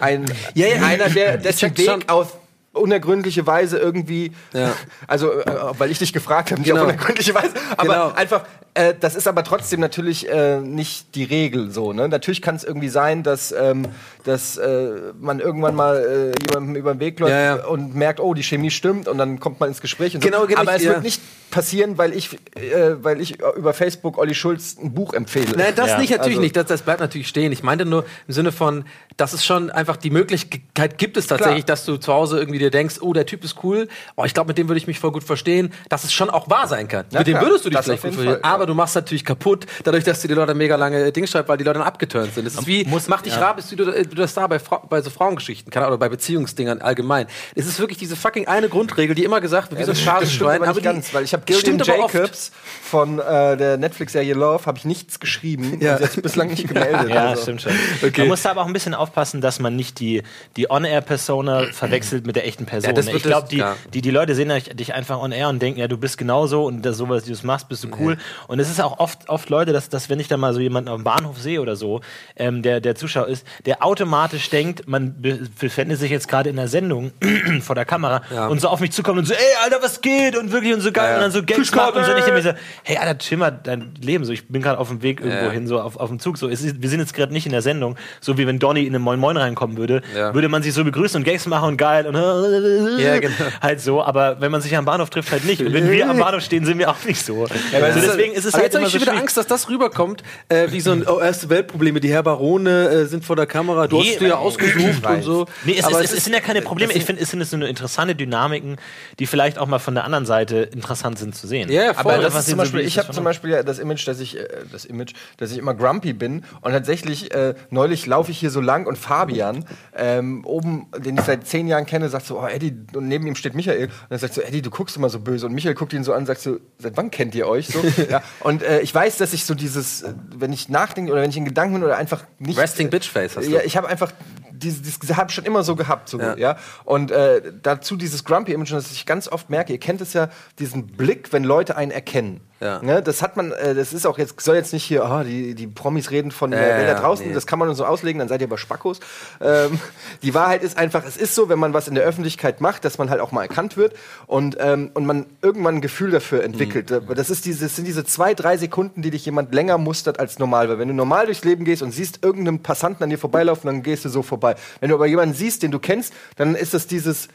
ein, Ja, ja, einer, der dessen check Weg schon. auf unergründliche Weise irgendwie, Ja. also äh, weil ich dich gefragt habe, nicht Genau. auf unergründliche Weise, aber Genau. einfach, äh, das ist aber trotzdem natürlich äh, nicht die Regel so. Ne? Natürlich kann es irgendwie sein, dass, ähm, dass äh, man irgendwann mal äh, jemandem über den Weg läuft Ja, ja. und merkt, oh, die Chemie stimmt und dann kommt man ins Gespräch. Und Genau, so. genau, aber es ja. wird nicht passieren, weil ich, äh, weil ich über Facebook Olli Schulz ein Buch empfehle. Nein, das Ja, nicht, natürlich also- nicht. Das, das bleibt natürlich stehen. Ich meinte nur im Sinne von, dass es schon einfach die Möglichkeit gibt es tatsächlich, Klar. dass du zu Hause irgendwie dir denkst, oh, der Typ ist cool, oh, ich glaube, mit dem würde ich mich voll gut verstehen, dass es schon auch wahr sein kann. Ja, mit dem würdest du dich Das vielleicht gut verstehen. Aber du machst natürlich kaputt, dadurch, dass du die Leute mega lange Dinge schreibst, weil die Leute dann abgeturnt sind. Das ist wie, Muss- mach dich ja. rar, bist du, du der Star bei, bei so Frauengeschichten, Ahnung, oder bei Beziehungsdingern allgemein. Es ist wirklich diese fucking eine Grundregel, die immer gesagt wird, wie so ein das, das stimmt Schadenschwein. aber die- ganz, weil ich habe Gillian aber. Jacobs von äh, der Netflix-Serie Love habe ich nichts geschrieben. Ja. Und sich bislang nicht gemeldet. Ja, also. stimmt schon. Okay. Man muss da aber auch ein bisschen aufpassen, dass man nicht die, die On-Air-Persona verwechselt mit der echten Person. Ja, das ich glaube, das- die, ja. die, die Leute sehen dich- einfach on-air und denken, ja, du bist genauso und das, sowas, wie du es machst, bist du cool. Und es ist auch oft, oft Leute, dass, dass wenn ich da mal so jemanden am Bahnhof sehe oder so, ähm, der, der Zuschauer ist, der automatisch denkt, man be- befindet sich jetzt gerade in der Sendung vor der Kamera Ja. und so auf mich zukommt und so, ey, Alter, was geht? Und wirklich und so geil Ja, und dann so Gags macht und so. Und ich denke mir so, hey, Alter, chill mal dein Leben. So, ich bin gerade auf dem Weg irgendwo hin, so auf, auf dem Zug. So, es ist, wir sind jetzt gerade nicht in der Sendung, so wie wenn Donny in eine Moin Moin reinkommen würde, würde man sich so begrüßen und Gags machen und geil und genau. halt so. Aber wenn man sich am Bahnhof trifft, halt nicht. Und wenn wir am Bahnhof stehen, sind wir auch nicht so. also deswegen ist es Aber halt jetzt habe ich so schon wieder schwierig. Angst, dass das rüberkommt, äh, wie so ein oh, erste Weltprobleme. Die Herr Barone äh, sind vor der Kamera, du Nee, hast dir ja ausgesucht und so. Nee, es, Aber ist, es, es sind ja keine Probleme. Ich finde, es sind so eine interessante Dynamiken, die vielleicht auch mal von der anderen Seite interessant sind zu sehen. Ja, voll. Aber das, das was ist sie zum so Beispiel, wie- ich habe zum Beispiel ja das Image, dass ich, äh, das Image, dass ich immer grumpy bin und tatsächlich äh, neulich laufe ich hier so lang und Fabian ähm, oben, den ich seit zehn Jahren kenne, sagt so, oh Eddie, und neben ihm steht Michael und er sagt so, Eddie, du guckst immer so böse und Michael guckt ihn so an und sagt so, seit wann kennt ihr euch so? ja, und äh, ich weiß, dass ich so dieses, äh, wenn ich nachdenke oder wenn ich in Gedanken bin oder einfach nicht Resting Bitch Face hast du. ja, ich habe einfach dieses, dieses habe ich schon immer so gehabt, so Ja. ja. Und äh, dazu dieses grumpy Image, das ich ganz oft merke. Ihr kennt es ja, diesen Blick, wenn Leute einen erkennen. Ja. Ne, das hat man, äh, das ist auch jetzt soll jetzt nicht hier, ah, die, die Promis reden von der Welt da draußen. nee. Das kann man nur so auslegen, dann seid ihr aber Spackos. Ähm, die Wahrheit ist einfach, es ist so, wenn man was in der Öffentlichkeit macht, dass man halt auch mal erkannt wird und ähm, und man irgendwann ein Gefühl dafür entwickelt. Mhm. Das ist diese, das sind diese zwei, drei Sekunden, die dich jemand länger mustert als normal. Weil wenn du normal durchs Leben gehst und siehst irgendeinen Passanten an dir vorbeilaufen, dann gehst du so vorbei. Wenn du aber jemanden siehst, den du kennst, dann ist das dieses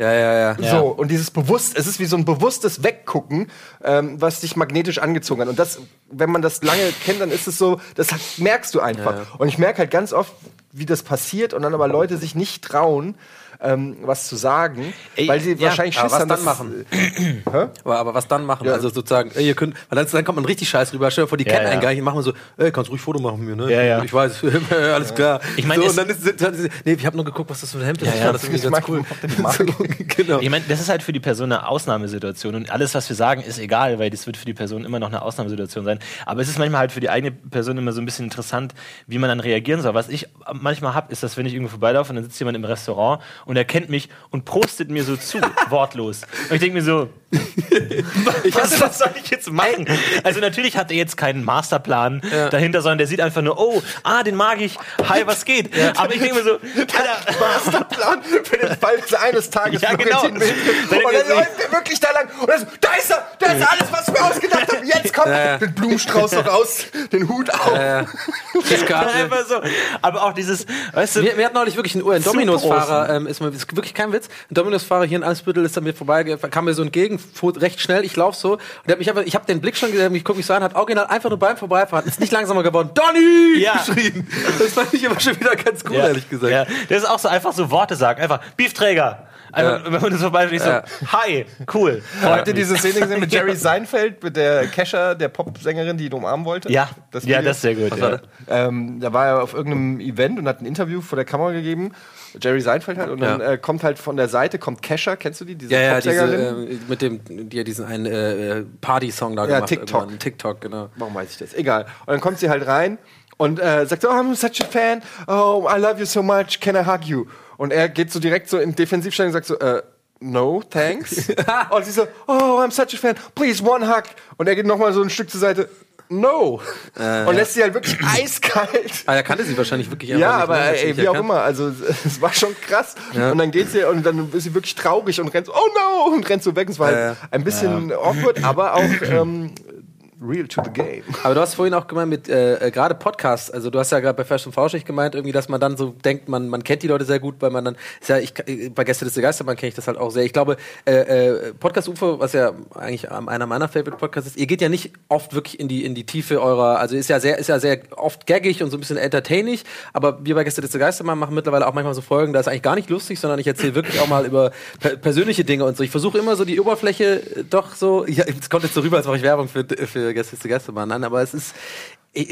Ja, ja, ja. So, und dieses bewusst, es ist wie so ein bewusstes Weggucken, ähm, was dich magnetisch angezogen hat. Und das, wenn man das lange kennt, dann ist es so, das merkst du einfach. Ja, ja. Und ich merke halt ganz oft, wie das passiert und dann aber Leute sich nicht trauen, ähm, was zu sagen, Ey, weil sie ja, wahrscheinlich aber Schiss was haben, dann machen? Aber, aber was dann machen? Ja. Also sozusagen, ey, ihr könnt, weil dann, dann kommt man richtig scheiß rüber. Stell dir vor, die Ja, kennen ja. einen gar nicht und machen wir so, ey, kannst ruhig Foto machen mit mir, ne? Ja, ja. Ich weiß, alles klar. Ich mein, so, und dann ist, dann ist nee, ich habe nur geguckt, was das für ein Hemd ist. Ja, das irgendwie ich ganz cool. genau. Ich meine, das ist halt für die Person eine Ausnahmesituation und alles, was wir sagen, ist egal, weil das wird für die Person immer noch eine Ausnahmesituation sein. Aber es ist manchmal halt für die eigene Person immer so ein bisschen interessant, wie man dann reagieren soll. Was ich manchmal habe, ist, dass wenn ich irgendwo vorbeilaufe und dann sitzt jemand im Restaurant und er kennt mich und prostet mir so zu, wortlos. Und ich denke mir so, Ich was, was soll ich jetzt machen? Also natürlich hat er jetzt keinen Masterplan dahinter, sondern der sieht einfach nur, oh, ah, den mag ich, hi, was geht? Aber ich denke mir so, Alter, Masterplan für den Fall, eines Tages Ja, genau. Und dann mir so- läuft er wirklich da lang und dann so, da ist er, da ist alles, was ich mir ausgedacht habe. Jetzt kommt Ja, ja. den Blumenstrauß noch raus, den Hut auf. einfach so. Aber auch dieses, weißt du, Wir, wir hatten neulich wirklich einen, ein. Dominos-Fahrer, ähm, ist, mal, ist wirklich kein Witz. Ein Dominos-Fahrer hier in Eimsbüttel ist an mir vorbei, kam mir so entgegen, fuhr recht schnell, ich lauf so, und der hat mich einfach, ich habe den Blick schon gesehen, ich guck mich so an, hat original einfach nur beim Vorbeifahren, ist nicht langsamer geworden, Donny! Ja. geschrien. Das fand ich aber schon wieder ganz cool, Ja, ehrlich gesagt. Ja, das ist auch so einfach so Worte sagen. Einfach Beefträger. Einfach, Ja. Wenn man das vorbei ist, Ja. so, hi, cool. Habt ihr diese Szene gesehen mit Jerry Seinfeld, mit der Kesha, der Popsängerin, die ihn umarmen wollte? Ja, das ja, das ist sehr gut. war Ja. Ähm, da war er auf irgendeinem Event und hat ein Interview vor der Kamera gegeben. Jerry Seinfeld halt. Und dann Ja. äh, kommt halt von der Seite, kommt Kesha, kennst du die? Diese Ja, ja, diese, äh, mit dem, die ja diesen einen äh, Party-Song da Ja, gemacht TikTok. irgendwann. TikTok, genau. Warum weiß ich das? Egal. Und dann kommt sie halt rein und äh, sagt, oh, I'm such a fan. Oh, I love you so much. Can I hug you? Und er geht so direkt so in Defensivstellung und sagt so, äh, no, thanks. und sie so, oh, I'm such a fan. Please, one hug. Und er geht nochmal so ein Stück zur Seite. No. und lässt sie halt wirklich eiskalt. Ah, er kannte sie wahrscheinlich wirklich Ja, aber ne? Hat sie ey, wie auch erkannt. immer, also es war schon krass. Und dann geht sie und dann ist sie wirklich traurig und rennt so, oh no, und rennt so weg. Und es war Ja, halt ja. ein bisschen awkward, aber auch ähm, real to the game. Aber du hast vorhin auch gemeint mit äh, äh, gerade Podcasts, also du hast ja gerade bei Fest und Flauschig gemeint, irgendwie, dass man dann so denkt, man, man kennt die Leute sehr gut, weil man dann, ist ja, ich, äh, bei Gäste des Geisterbahn kenne ich das halt auch sehr. Ich glaube, äh, äh, Podcast UFO, was ja eigentlich einer meiner Favorite Podcasts ist, ihr geht ja nicht oft wirklich in die, in die Tiefe eurer, also ist ja sehr, ist ja sehr oft gaggig und so ein bisschen entertaining, aber wir bei Gäste des Geisterbahn machen mittlerweile auch manchmal so Folgen, da ist eigentlich gar nicht lustig, sondern ich erzähle wirklich auch mal über per persönliche Dinge und so. Ich versuche immer so die Oberfläche doch so, ja, es kommt jetzt so rüber, als mache ich Werbung für, für Gäste des Geisterbahn an, aber es ist,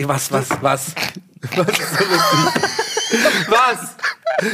was, was, was, was ist so lustig? Was?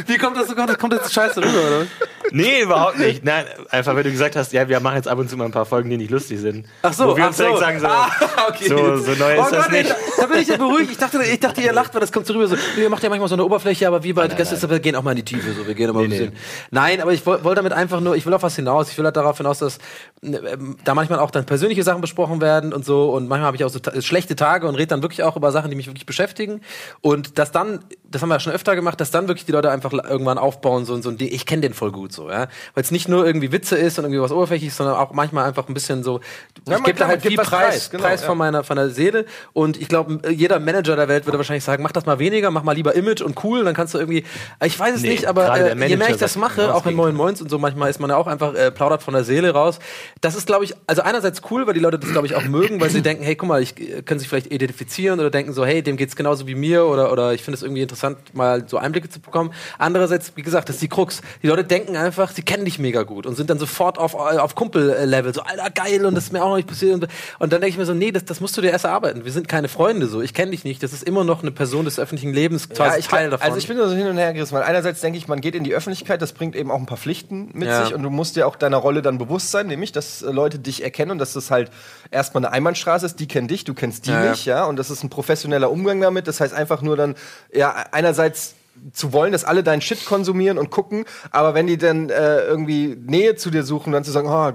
Wie kommt das so? Kommt das scheiße rüber, oder? Nee, überhaupt nicht. Nein, einfach weil du gesagt hast, ja, wir machen jetzt ab und zu mal ein paar Folgen, die nicht lustig sind. Ach so, Wo wir ach uns direkt so. sagen, so, Ah, okay. so, so neu Oh ist das Gott, ey, nicht. Da, da bin ich ja beruhigt. Ich dachte, ich dachte, ihr lacht, weil das kommt so rüber. So, ihr macht ja manchmal so eine Oberfläche, aber wir bei Gäste wir gehen auch mal in die Tiefe. So, wir gehen ein Nee, bisschen. Nein, aber ich wollte damit einfach nur, ich will auf was hinaus. Ich will halt darauf hinaus, dass ähm, da manchmal auch dann persönliche Sachen besprochen werden und so. Und manchmal habe ich auch so ta schlechte Tage und rede dann wirklich auch über Sachen, die mich wirklich beschäftigen. Und dass dann, das haben wir ja schon öfter gemacht, dass dann wirklich die Leute einfach irgendwann aufbauen, so, so ein Ding. Ich kenne den voll gut so, ja. Weil es nicht nur irgendwie Witze ist und irgendwie was oberflächlich, sondern auch manchmal einfach ein bisschen so, Ja, ich gebe da halt viel Preis, preis, genau, Preis ja. von meiner, von der Seele. Und ich glaube, jeder Manager der Welt würde wahrscheinlich sagen, mach das mal weniger, mach mal lieber Image und cool, dann kannst du irgendwie, ich weiß es Nee, nicht, aber äh, je mehr ich das mache, genau auch in Moin Moins und so, manchmal ist man ja auch einfach äh, plaudert von der Seele raus. Das ist, glaube ich, also einerseits cool, weil die Leute das, glaube ich, auch mögen, weil sie denken, hey, guck mal, ich äh, können sich vielleicht identifizieren oder denken so, hey, dem geht's genauso wie mir oder, oder ich finde es irgendwie interessant, mal so Einblicke zu bekommen. Andererseits, wie gesagt, das ist die Krux. Die Leute denken einfach, sie kennen dich mega gut und sind dann sofort auf, auf Kumpel-Level, so, alter, geil, und das ist mir auch noch nicht passiert. Und, und dann denke ich mir so, nee, das, das musst du dir erst erarbeiten. Wir sind keine Freunde so. Ich kenne dich nicht. Das ist immer noch eine Person des öffentlichen Lebens, quasi ich Teil glaub, davon. Also ich bin so hin und her gerissen, weil einerseits denke ich, man geht in die Öffentlichkeit, das bringt eben auch ein paar Pflichten mit Ja. sich und du musst dir auch deiner Rolle dann bewusst sein, nämlich, dass äh, Leute dich erkennen und dass das halt erstmal eine Einbahnstraße ist, die kennen dich, du kennst die Ja, ja. nicht, ja, und das ist ein professioneller Umgang damit, das heißt einfach nur dann, ja, einerseits zu wollen, dass alle deinen Shit konsumieren und gucken, aber wenn die dann äh, irgendwie Nähe zu dir suchen, dann zu sagen, oh,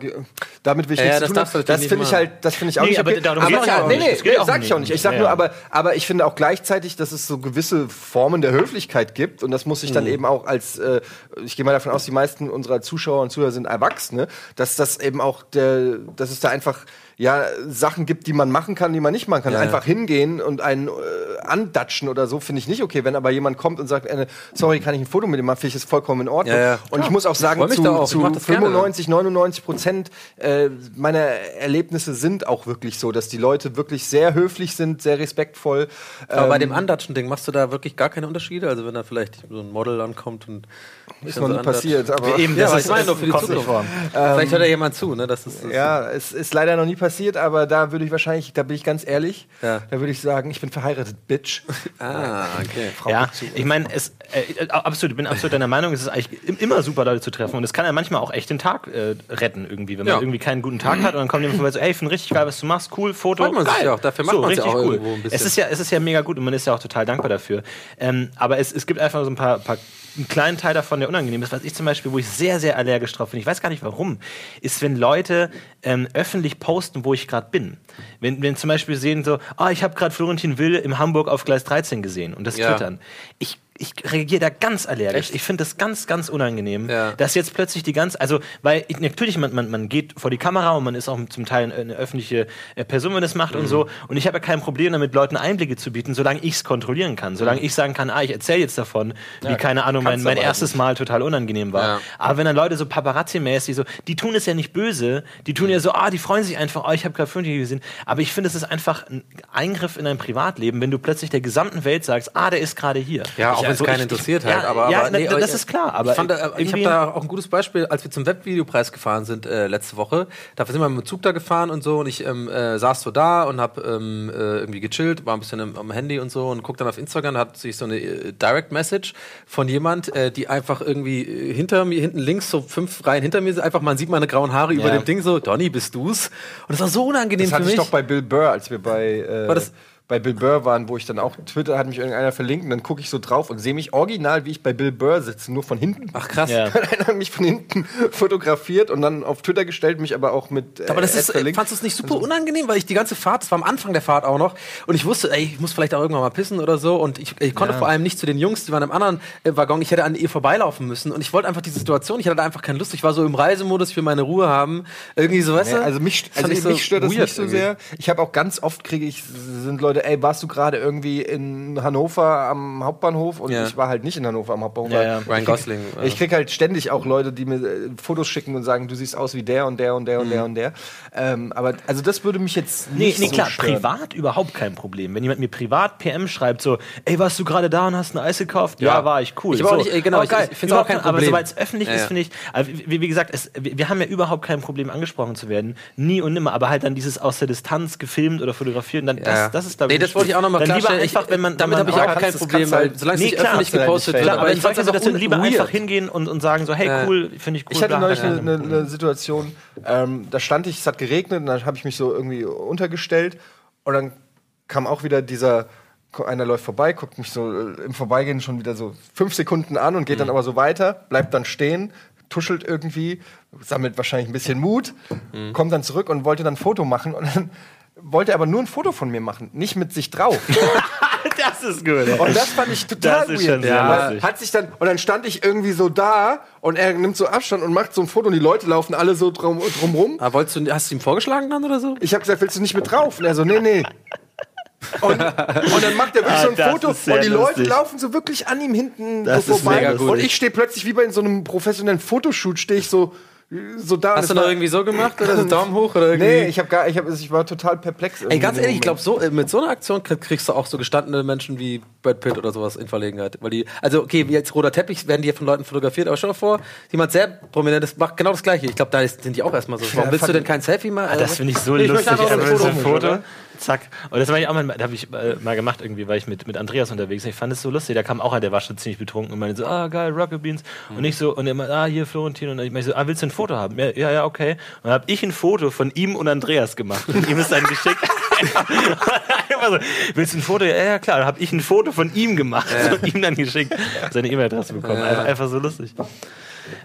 damit will ich Ja, nichts das zu tun haben. Das finde nicht ich halt, das finde ich auch Nee, nicht aber okay. darum geht's ja auch nee, nicht. nee, geht nee, auch sag ich auch nicht. nicht. Ich sag Ja, nur, ja. aber, aber ich finde auch gleichzeitig, dass es so gewisse Formen der Höflichkeit gibt und das muss ich dann Mhm. eben auch als, äh, ich gehe mal davon aus, die meisten unserer Zuschauer und Zuhörer sind Erwachsene, dass das eben auch der, dass es da einfach ja Sachen gibt, die man machen kann, die man nicht machen kann. Ja, ja. Einfach hingehen und einen äh, andatschen oder so finde ich nicht okay. Wenn aber jemand kommt und sagt, äh, sorry, kann ich ein Foto mit dem machen, finde ich das vollkommen in Ordnung. Ja, ja. Und ich muss auch sagen, zu, da auch. Zu mach das gerne. 95 99 Prozent äh, meiner Erlebnisse sind auch wirklich so, dass die Leute wirklich sehr höflich sind, sehr respektvoll. Aber bei Ähm, dem Andatschen-Ding machst du da wirklich gar keine Unterschiede? Also wenn da vielleicht so ein Model ankommt und ist noch nie passiert, aber Eben, Ja, das aber ist ich meine nur für die Zukunft. Vielleicht hört ja jemand zu, ne? Das ist, das ja, es ist leider noch nie passiert, aber da würde ich wahrscheinlich, da bin ich ganz ehrlich, Ja. da würde ich sagen, ich bin verheiratet, Bitch. Ah, okay. Ja, ich meine, es äh, absolut, ich bin absolut deiner Meinung, es ist eigentlich im- immer super, Leute zu treffen und es kann ja manchmal auch echt den Tag äh, retten irgendwie, wenn man Ja. irgendwie keinen guten Tag hat und dann kommt jemand vorbei so, ey, ich finde richtig geil, was du machst, cool, Foto, Freut man sich geil. ja auch, dafür macht so, man's ja richtig auch cool. irgendwo ein bisschen. Es ist ja, es ist ja mega gut und man ist ja auch total dankbar dafür. Ähm, aber es, es gibt einfach so ein paar, paar einen kleinen Teil davon, der unangenehm ist. Was ich zum Beispiel, wo ich sehr, sehr allergisch drauf bin, ich weiß gar nicht warum, ist, wenn Leute ähm, öffentlich posten, wo ich gerade bin. Wenn, wenn zum Beispiel sehen so, ah, ich habe gerade Florentin Will im Hamburg auf Gleis 13 gesehen und das Ja. twittern. Ich, ich reagiere da ganz allergisch. Ich finde das ganz, ganz unangenehm, Ja. dass jetzt plötzlich die ganz, also, weil ich, natürlich, man, man, man geht vor die Kamera und man ist auch zum Teil eine öffentliche äh, Person, wenn das macht Mhm. und so. Und ich habe ja kein Problem damit, Leuten Einblicke zu bieten, solange ich es kontrollieren kann. Mhm. Solange ich sagen kann, ah, ich erzähle jetzt davon, wie, keine Ahnung, mein, mein erstes Mal total unangenehm war. Ja. Aber wenn dann Leute so paparazzi-mäßig so, die tun es ja nicht böse, die tun ja so, ah, die freuen sich einfach, oh, ich habe gerade Fünfjährige gesehen. Aber ich finde, es ist einfach ein Eingriff in dein Privatleben, wenn du plötzlich der gesamten Welt sagst, ah, der ist gerade hier. Ja, auch Ich- wenn es also keinen ich- interessiert ja, halt. Aber, ja, aber, nee, na, das ist klar. Aber ich, fand, da- ich habe da auch ein gutes Beispiel, als wir zum Webvideopreis gefahren sind äh, letzte Woche. Da sind wir mit dem Zug da gefahren und so und ich ähm, äh, saß so da und habe ähm, äh, irgendwie gechillt, war ein bisschen am, am Handy und so und guck dann auf Instagram, hat sich so eine äh, Direct Message von jemand, äh, die einfach irgendwie äh, hinter mir, hinten links, so fünf Reihen hinter mir, einfach man sieht meine grauen Haare über Ja. dem Ding so, Donny, bist du's? Und das war so unangenehm Das für hatte mich. ich doch bei Bill Burr, als wir bei, äh, War das- bei Bill Burr waren, wo ich dann auch Twitter hat mich irgendeiner verlinkt und dann gucke ich so drauf und sehe mich original, wie ich bei Bill Burr sitze, nur von hinten. Ach krass. Ja. Hat einer mich von hinten fotografiert und dann auf Twitter gestellt, mich aber auch mit. Äh, Aber das ist, äh, fandst du es nicht super unangenehm, weil ich die ganze Fahrt, das war am Anfang der Fahrt auch noch, und ich wusste, ey, ich muss vielleicht auch irgendwann mal pissen oder so, und ich, ich konnte vor allem nicht zu den Jungs, die waren im anderen äh, Waggon, ich hätte an ihr vorbeilaufen müssen, und ich wollte einfach die Situation, ich hatte da einfach keine Lust, ich war so im Reisemodus, ich will meine Ruhe haben, irgendwie so, weißt du? also mich, also ich so mich stört das nicht so irgendwie. sehr. Ich habe auch ganz oft kriege ich sind Leute, ey, warst du gerade irgendwie in Hannover am Hauptbahnhof und Ja. ich war halt nicht in Hannover am Hauptbahnhof. Ja, ja. ich Ryan krieg- Gosling, äh. Ich krieg halt ständig auch Leute, die mir äh, Fotos schicken und sagen, du siehst aus wie der und der und der und Mhm. der und der. Ähm, aber also das würde mich jetzt Nee, nicht nee, so klar, stören. privat überhaupt kein Problem. Wenn jemand mir privat PM schreibt, so, ey, warst du gerade da und hast ein Eis gekauft? Ja, Ja. war ich, cool. Ich aber auch so. nicht, genau, ich- geil. ich find's auch kein Aber Problem. sobald es öffentlich Ja, ist, finde ich, also, wie, wie gesagt, es, wir, haben ja überhaupt kein Problem, angesprochen zu werden. Nie und nimmer. Aber halt dann dieses aus der Distanz gefilmt oder fotografiert. Und dann, Ja. das, das ist, glaube Nee, das wollte ich auch noch mal Dann lieber klarstellen. einfach, Ich- wenn man. damit habe ich auch kein Problem, weil solange es Nee, nicht klar, öffentlich gepostet wird, aber ich in fand solchen das auch Situationen lieber weird. einfach hingehen und, und sagen so, hey, cool, finde ich cool. Ich hatte neulich eine Situation, ähm, da stand ich, es hat geregnet und dann habe ich mich so irgendwie untergestellt und dann kam auch wieder dieser, einer läuft vorbei, guckt mich so äh, im Vorbeigehen schon wieder so fünf Sekunden an und geht Mhm. dann aber so weiter, bleibt dann stehen, tuschelt irgendwie, sammelt wahrscheinlich ein bisschen Mut, Mhm. kommt dann zurück und wollte dann ein Foto machen und dann wollte er aber nur ein Foto von mir machen, nicht mit sich drauf. Das ist gut. ja. Und das fand ich total Das ist weird. lustig. Hat sich dann, und dann stand ich irgendwie so da und er nimmt so Abstand und macht so ein Foto und die Leute laufen alle so drum, drumrum. Ah, wolltest du, hast du ihm vorgeschlagen dann oder so? Ich habe gesagt, willst du nicht mit drauf? Und er so, nee, nee. Und, und dann macht er wirklich Ah, so ein Foto und die Leute lustig. laufen so wirklich an ihm hinten Das so ist vorbei. mega gut. Und ich stehe plötzlich wie bei so einem professionellen Fotoshoot, stehe ich so, so da. Hast du noch irgendwie so gemacht oder so Daumen hoch oder irgendwie? Nee, ich, hab gar, ich, hab, ich war total perplex. Ey, ganz ehrlich, ich glaube, so, äh, mit so einer Aktion krieg- kriegst du auch so gestandene Menschen wie Brad Pitt oder sowas in Verlegenheit. Weil die, also, okay, jetzt roter Teppich werden die ja von Leuten fotografiert, aber stell dir vor, jemand sehr prominentes macht genau das Gleiche. Ich glaube, da sind die auch erstmal so. Warum Ja, willst du denn kein Selfie machen? Ah, das finde ich so Nee, lustig. möchte einfach Einfach so so ein ein Foto, Foto. Zack. Und das war ich auch mal, da habe ich äh, mal gemacht irgendwie, weil ich mit, mit Andreas unterwegs bin. Ich fand es so lustig. Da kam auch einer, der war schon ziemlich betrunken und meinte so, ah, geil, Rocket Beans. Und ich so, und er meinte, ah, hier Florentin. Und ich meinte so, ah, willst du ein Foto haben? Ja, ja, ja okay. Und dann habe ich ein Foto von ihm und Andreas gemacht. Und ihm ist dann geschickt. Einfach so, willst du ein Foto? Ja, ja, klar. Dann habe ich ein Foto von ihm gemacht und ihm dann geschickt. Seine E-Mail-Adresse bekommen. Einfach, einfach so lustig.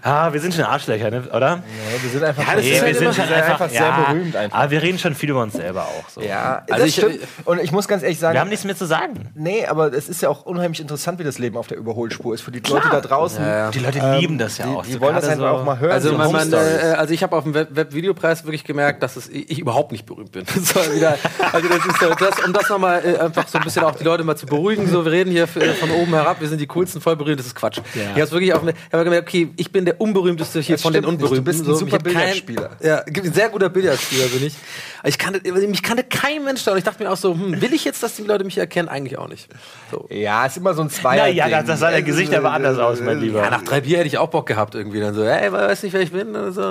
Ah, wir sind schon Arschlöcher, ne? oder? Ja, wir sind einfach, Ja, Nee, ist wir halt sind schon sehr- einfach, sehr ja, berühmt einfach. Aber wir reden schon viel über uns selber auch. So. Ja, Also das ich- stimmt. Und ich muss ganz ehrlich sagen, Wir haben nichts mehr zu sagen. nee, aber es ist ja auch unheimlich interessant, wie das Leben auf der Überholspur ist. Für die Leute da draußen. Ja, ja. Die Leute ähm, lieben das ja die, auch. Die So wollen das einfach so- auch mal hören. Also, mein, Stories. äh, also ich habe auf dem Web- Web-Videopreis wirklich gemerkt, dass es, ich, überhaupt nicht berühmt bin. Das war wieder, also das ist so, das, um das nochmal äh, einfach so ein bisschen auch die Leute mal zu beruhigen. So, wir reden hier von oben herab, wir sind die coolsten, voll berühmt, das ist Quatsch. Ich habe wirklich auf, ich habe gemerkt, okay, ich bin der unberühmteste hier Das von den stimmt nicht. Du Unberühmten. bist ein super ich hab kein- Billardspieler. Ja, ein sehr guter Billardspieler bin ich. Ich kannte, mich kannte kein Mensch da und ich dachte mir auch so, hm, will ich jetzt, dass die Leute mich erkennen? Eigentlich auch nicht. So. ja, ist immer so ein Zweier. Naja, das, das sah dein Gesicht aber anders aus, mein Lieber. Ja, nach drei Bier hätte ich auch Bock gehabt irgendwie. Dann so, ey, weiß nicht, wer ich bin oder so.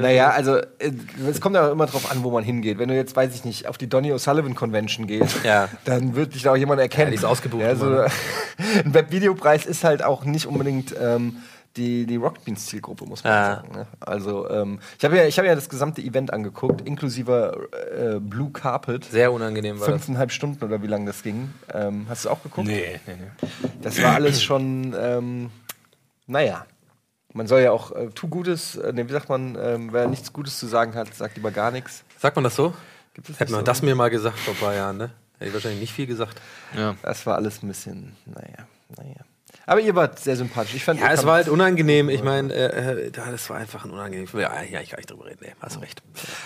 Naja, also äh, es kommt ja auch immer drauf an, wo man hingeht. Wenn du jetzt, weiß ich nicht, auf die Donny O'Sullivan Convention gehst, Ja. dann wird dich da auch jemand erkennen. Ja, die ist ausgebucht Ja, so, immer, ein Webvideopreis ist halt auch nicht unbedingt ähm, die, die Rocket Beans Zielgruppe, muss man Ja. sagen. Ne? Also ähm, ich habe ja, ich hab ja das gesamte Event angeguckt, inklusive äh, Blue Carpet. Sehr unangenehm war das. Fünfeinhalb Stunden oder wie lange das ging. Ähm, hast du auch geguckt? Nee, nee, nee. Das war alles schon, ähm, naja. Man soll ja auch, äh, tu Gutes, äh, nee, wie sagt man, ähm, wer nichts Gutes zu sagen hat, sagt lieber gar nichts. Sagt man das so? Gibt Hätte man so? das mir mal gesagt vor ein paar Jahren, ne? Hätte ich wahrscheinlich nicht viel gesagt. Ja. Das war alles ein bisschen, naja, naja. Aber ihr wart sehr sympathisch. Ich fand, Ja, es war halt unangenehm. Ich meine, äh, äh, das war einfach ein unangenehm. Ich ja eigentlich gar nicht drüber reden. Nee, hast recht.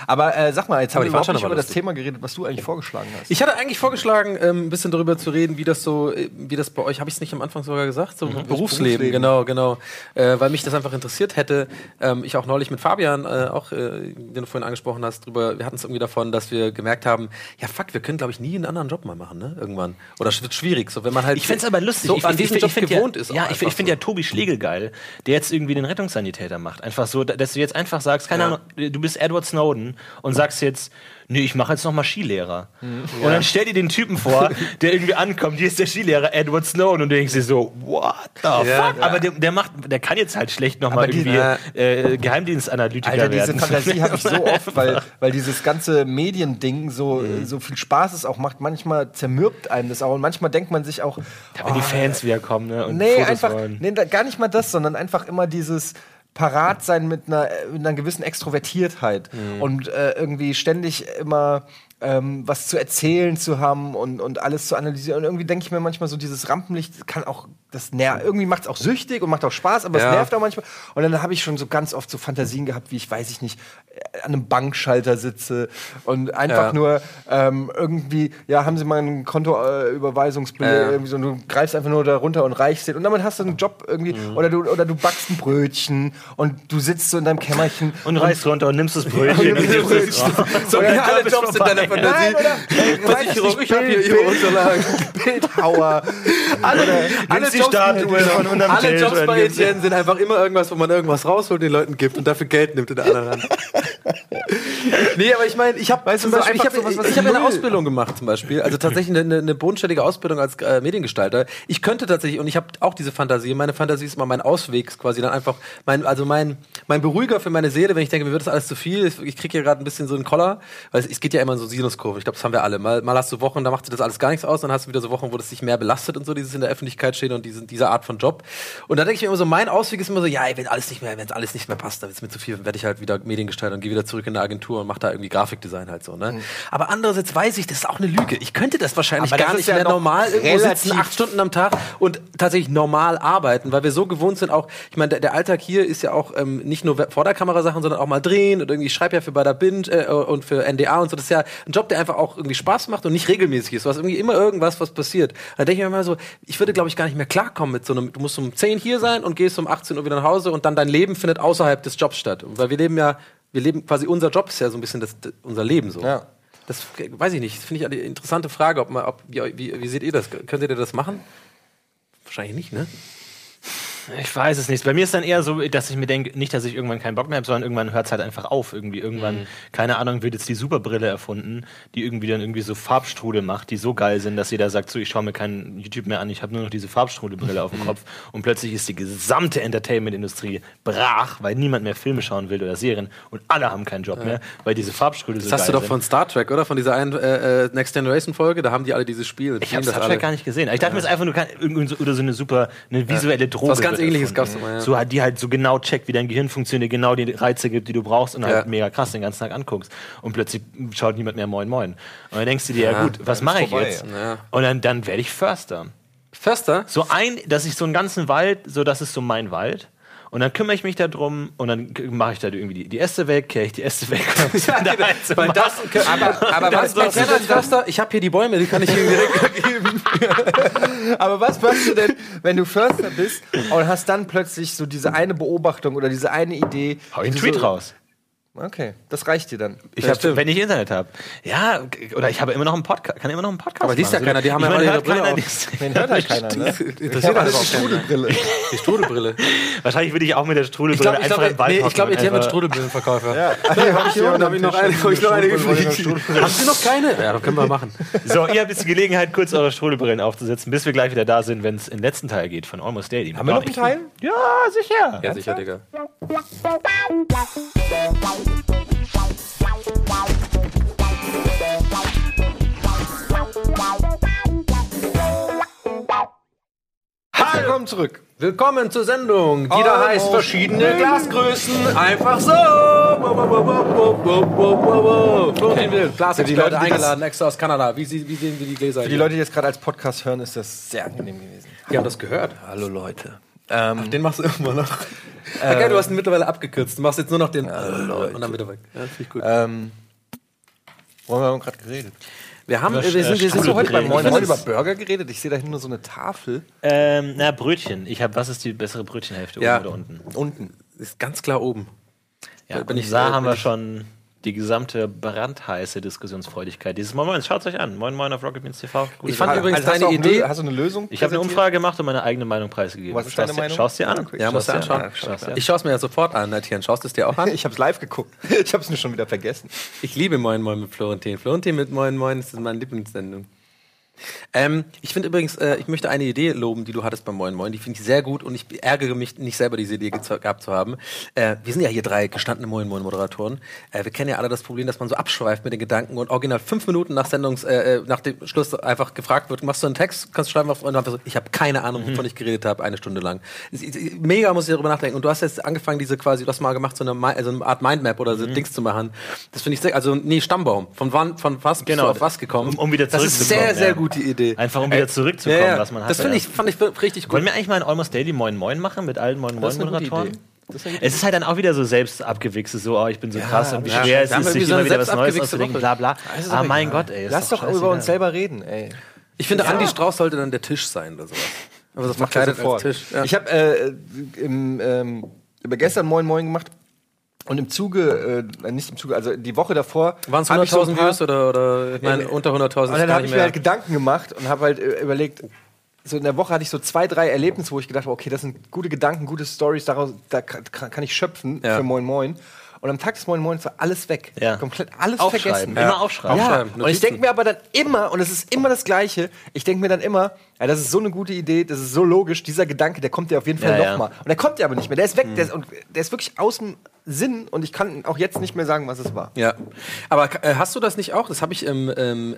Aber äh, sag mal, jetzt haben wir überhaupt nicht über das Thema geredet, was du eigentlich vorgeschlagen hast. Ich hatte eigentlich vorgeschlagen, ähm, ein bisschen darüber zu reden, wie das so, äh, wie das bei euch, habe ich es nicht am Anfang sogar gesagt, so Berufsleben, Berufsleben. genau, genau, äh, weil mich das einfach interessiert hätte. Ähm, ich auch neulich mit Fabian, äh, auch, den du vorhin angesprochen hast, drüber, wir hatten es irgendwie davon, dass wir gemerkt haben, ja fuck, wir können, glaube ich, nie einen anderen Job mal machen, ne, irgendwann. Oder es wird schwierig, so wenn man halt Ich find's aber lustig. so ich, an ich, diesen ich, Job ich find ja, ist. Ja, ich, ich finde so. ja Tobi Schlegel geil, der jetzt irgendwie den Rettungssanitäter macht. Einfach so, dass du jetzt einfach sagst, keine Ja. Ahnung, du bist Edward Snowden und sagst jetzt, nee, ich mache jetzt noch mal Skilehrer. Und dann stell dir den Typen vor, der irgendwie ankommt, hier ist der Skilehrer Edward Snowden und du denkst dir so, what the Ja, fuck? ja. Aber der, der macht, der kann jetzt halt schlecht noch mal Aber die- irgendwie Ja. äh, Geheimdienstanalytiker Alter, diese werden. Fantasie habe ich so oft, weil, weil dieses ganze Mediending so, so viel Spaß es auch macht. Manchmal zermürbt einem das auch und manchmal denkt man sich auch, Wenn die Fans wiederkommen ne, und Nee, Fotos einfach, wollen. nee, da, gar nicht mal das, sondern einfach immer dieses parat sein mit einer, mit einer gewissen Extrovertiertheit Mhm. und äh, irgendwie ständig immer ähm, was zu erzählen zu haben und, und alles zu analysieren. Und irgendwie denke ich mir manchmal so, dieses Rampenlicht kann auch, das nervt, irgendwie macht es auch süchtig und macht auch Spaß, aber Ja. es nervt auch manchmal. Und dann habe ich schon so ganz oft so Fantasien gehabt, wie ich, weiß ich nicht, äh, an einem Bankschalter sitze und einfach Ja. nur ähm, irgendwie, ja, haben Sie mal einen Kontoüberweisungsbeleg, Ja. irgendwie so, und du greifst einfach nur da runter und reichst den und damit hast du einen Job irgendwie Mhm. oder du oder du backst ein Brötchen und du sitzt so in deinem Kämmerchen Und reißt runter und nimmst das Brötchen und nimmst Brötchen. So, ja, alle Jobs in deiner Fantasie. Nein, oder äh, Versicherung, nicht, ich habe hier ihre Unterlagen. Bildhauer. Alle, alle die Jobs, Statue von unterm alle Tisch Jobs und bei Etienne sind einfach immer irgendwas, wo man irgendwas rausholt, den Leuten gibt und dafür Geld nimmt in der anderen Hand. nee, aber ich meine, ich habe Weißt du, zum so Beispiel, ich habe was ich hab eine Ausbildung gemacht zum Beispiel, also tatsächlich eine, eine bodenständige Ausbildung als äh, Mediengestalter. Ich könnte tatsächlich, und ich habe auch diese Fantasie, meine Fantasie ist immer mein Ausweg quasi dann einfach, mein, also mein, mein Beruhiger für meine Seele, wenn ich denke, mir wird das alles zu viel, ich, ich kriege hier gerade ein bisschen so einen Koller, weil es, es geht ja immer in so Sinuskurven, ich glaube, das haben wir alle. Mal, mal hast du Wochen, da macht dir das alles gar nichts aus, dann hast du wieder so Wochen, wo das sich mehr belastet und so, dieses in der Öffentlichkeit stehen und diese, diese Art von Job. Und da denke ich mir immer so, mein Ausweg ist immer so, ja, wenn alles nicht mehr, wenn es alles nicht mehr passt, dann wird es mir zu viel, werde ich halt wieder Mediengestalter und gehe wieder zurück in eine Agentur und mache da irgendwie Grafikdesign halt so, ne? Aber andererseits weiß ich, das ist auch eine Lüge. Ich könnte das wahrscheinlich Aber das gar ist nicht ja mehr normal irgendwo sitzen, acht Stunden am Tag und tatsächlich normal arbeiten, weil wir so gewohnt sind auch, ich meine, der, der Alltag hier ist ja auch ähm, nicht nur vor der Kamera Sachen, sondern auch mal drehen und irgendwie, ich schreibe ja für Bada Bind äh, und für NDA und so, das ist ja ein Job, der einfach auch irgendwie Spaß macht und nicht regelmäßig ist, was irgendwie immer irgendwas, was passiert. Da denke ich mir mal so, ich würde glaube ich gar nicht mehr klarkommen mit so einem, du musst um 10 hier sein und gehst um 18 Uhr wieder nach Hause und dann dein Leben findet außerhalb des Jobs statt. Weil wir leben ja, wir leben quasi, unser Job ist ja so ein bisschen das, das unser Leben so. Ja. Das weiß ich nicht. Das finde ich eine interessante Frage. Ob man, ob, wie, wie, wie seht ihr das? Könntet ihr das machen? Wahrscheinlich nicht, ne? Ich weiß es nicht. Bei mir ist dann eher so, dass ich mir denke, nicht, dass ich irgendwann keinen Bock mehr habe, sondern irgendwann hört es halt einfach auf. Irgendwie irgendwann, keine Ahnung, wird jetzt die Superbrille erfunden, die irgendwie dann irgendwie so Farbstrudel macht, die so geil sind, dass jeder sagt, so, ich schaue mir keinen YouTube mehr an, ich habe nur noch diese Farbstrudelbrille auf dem Kopf. Und plötzlich ist die gesamte Entertainment-Industrie brach, weil niemand mehr Filme schauen will oder Serien und alle haben keinen Job mehr, weil diese Farbstrudel so Das hast du doch sind. von Star Trek, oder? Von dieser einen äh, äh, Next Generation Folge, da haben die alle dieses Spiel. Ich habe Star Trek gar nicht gesehen. Ich dachte mir, es ist einfach nur kein, irgendwie so, oder so eine super, eine visuelle Droge. Was ganz was ähnliches gab's mal, ja. So, die halt so genau checkt, wie dein Gehirn funktioniert, genau die Reize gibt, die du brauchst und halt Ja. mega krass den ganzen Tag anguckst. Und plötzlich schaut niemand mehr Moin Moin. Und dann denkst du dir, ja, gut, was mache ich vorbei, jetzt? Und dann, dann werde ich Förster. Förster? So ein, dass ich so einen ganzen Wald, so das ist so mein Wald. Und dann kümmere ich mich darum und dann mache ich da irgendwie die, die Äste weg, kehre ich die Äste weg. Da so Weil das, aber, aber was machst du denn als Förster? Ich habe hier die Bäume, die kann ich ihm direkt geben. Aber was machst du denn, wenn du Förster bist und hast dann plötzlich so diese eine Beobachtung oder diese eine Idee? Hau ich einen Tweet so, raus. Okay, das reicht dir dann. Ich Ja, hab, wenn ich Internet habe. Ja, oder ich habe immer noch einen Podcast, kann immer noch einen Podcast Aber liest ja machen. keiner, die haben ich ja meine, alle ihre Brille keiner, auf. die- Den hört halt keiner, ne? Interessiert alles die. Strudelbrille. Die Strudelbrille. Wahrscheinlich würde ich auch mit der Strudelbrille einfach glaube, im Wald nee, ich glaube, Etienne wird einfach- Strudelbrillenverkäufer. Ja, Hab ich hier unten, hab ich noch eine, hab ich noch eine übrig. Haben Sie noch keine? Ja, das können wir machen. So, ihr habt jetzt die Gelegenheit, kurz eure Strudelbrillen aufzusetzen, bis wir gleich wieder da sind, wenn es in den letzten Teil geht von Almost Daily. Haben wir noch einen Teil? Ja, sicher. Ja, sicher, Digga. Willkommen zurück. Willkommen zur Sendung, die da Almost heißt verschiedene Glasgrößen. Einfach so. Will, Glasexperte die Leute, eingeladen, extra aus Kanada. Wie, wie sehen wir die Gläser Für die? Leute, die jetzt gerade als Podcast hören, ist das sehr angenehm gewesen. Die haben das gehört. Hallo Leute. Den machst du immer noch. Okay, du hast ihn mittlerweile abgekürzt. Du machst jetzt nur noch den und dann wieder weg. Ja, finde ich gut. Ähm, worüber haben wir gerade geredet? Wir haben, wir sind, wir äh, sind so heute beim Moin Moin über Burger geredet? Ich sehe da hinten nur so eine Tafel. Ähm, na, Brötchen. Ich habe, was ist die bessere Brötchenhälfte, Ja. oben oder unten? Unten. ist ganz klar oben. Ja, bin bin ich- ich, da äh, haben wir schon die gesamte brandheiße Diskussionsfreudigkeit. Dieses Moin Moin, schaut euch an. Moin Moin auf Rocket Beans TV. Gute Ich fand Sache. übrigens Also deine eine Idee- Hast du eine Lösung? ich habe eine? Umfrage gemacht und meine eigene Meinung preisgegeben. Was ist Schaust deine dir- Meinung? Schaust dir an. Ja, musst du anschauen. Ich schaue es mir ja sofort an, Etienne. Schaust du es dir auch an? Ich habe es live geguckt. Ich habe es nur schon wieder vergessen. Ich liebe Moin Moin mit Florentin. Florentin mit Moin Moin ist meine Lieblingssendung. Ähm, ich finde übrigens, äh, ich möchte eine Idee loben, die du hattest beim Moin Moin. Die finde ich sehr gut und ich ärgere mich nicht selber, diese Idee ge- gehabt zu haben. Äh, wir sind ja hier drei gestandene Moin Moin Moderatoren. Äh, wir kennen ja alle das Problem, dass man so abschweift mit den Gedanken und original fünf Minuten nach Sendungs, äh, äh, nach dem Schluss einfach gefragt wird, machst du einen Text, kannst du schreiben auf und einfach so, ich habe keine Ahnung, wovon ich geredet habe, eine Stunde lang. Mega muss ich darüber nachdenken. Und du hast jetzt angefangen, diese quasi, du hast mal gemacht, so eine, also eine Art Mindmap oder so Dings zu machen. Das finde ich sehr, also nee, Stammbaum. Von wann, von was bist Genau. du auf was gekommen? Um- um wieder Das ist zurückzukommen, sehr, sehr ja. Gute Idee. Einfach um wieder zurückzukommen, Ja, ja. was man hat. Das finde ich, fand ich richtig gut. Wollen wir eigentlich mal ein Almost Daily Moin Moin machen mit allen Moin Moin Moderatoren? Es ist halt dann auch wieder so selbst abgewichst, so, oh, ich bin so krass und wie ja, schwer es ist, sich so immer wieder was selbst Neues auszudenken, bla bla. Ah, doch mein egal. Gott, ey. ist Lass doch über scheißegal. uns selber reden, ey. Ich finde, Andi Strauß sollte dann der Tisch sein oder sowas. Aber das macht leider als Tisch. Ja. Ich habe äh, ähm, über gestern Moin Moin gemacht und im Zuge, äh, nicht im Zuge, also die Woche davor. Waren es hab ich so 100.000 ein paar- Views oder, oder meine, Ja, unter 100.000 Und dann habe ich mir halt Gedanken gemacht und habe halt äh, überlegt, so in der Woche hatte ich so zwei, drei Erlebnisse, wo ich gedacht habe, okay, das sind gute Gedanken, gute Stories, daraus da kann, ich schöpfen Ja. für Moin Moin. Und am Tag des Moin Moins war alles weg. Ja. Komplett alles vergessen. immer aufschreiben. Ja. Aufschreiben, Und ich denke mir aber dann immer, und es ist immer das Gleiche, ich denke mir dann immer, ja, das ist so eine gute Idee, das ist so logisch, dieser Gedanke, der kommt ja auf jeden Fall Ja, ja. nochmal. Und der kommt ja aber nicht mehr, der ist weg, der, ist, und der ist wirklich aus dem Sinn und ich kann auch jetzt nicht mehr sagen, was es war. Ja, aber äh, hast du das nicht auch? Das habe ich ähm,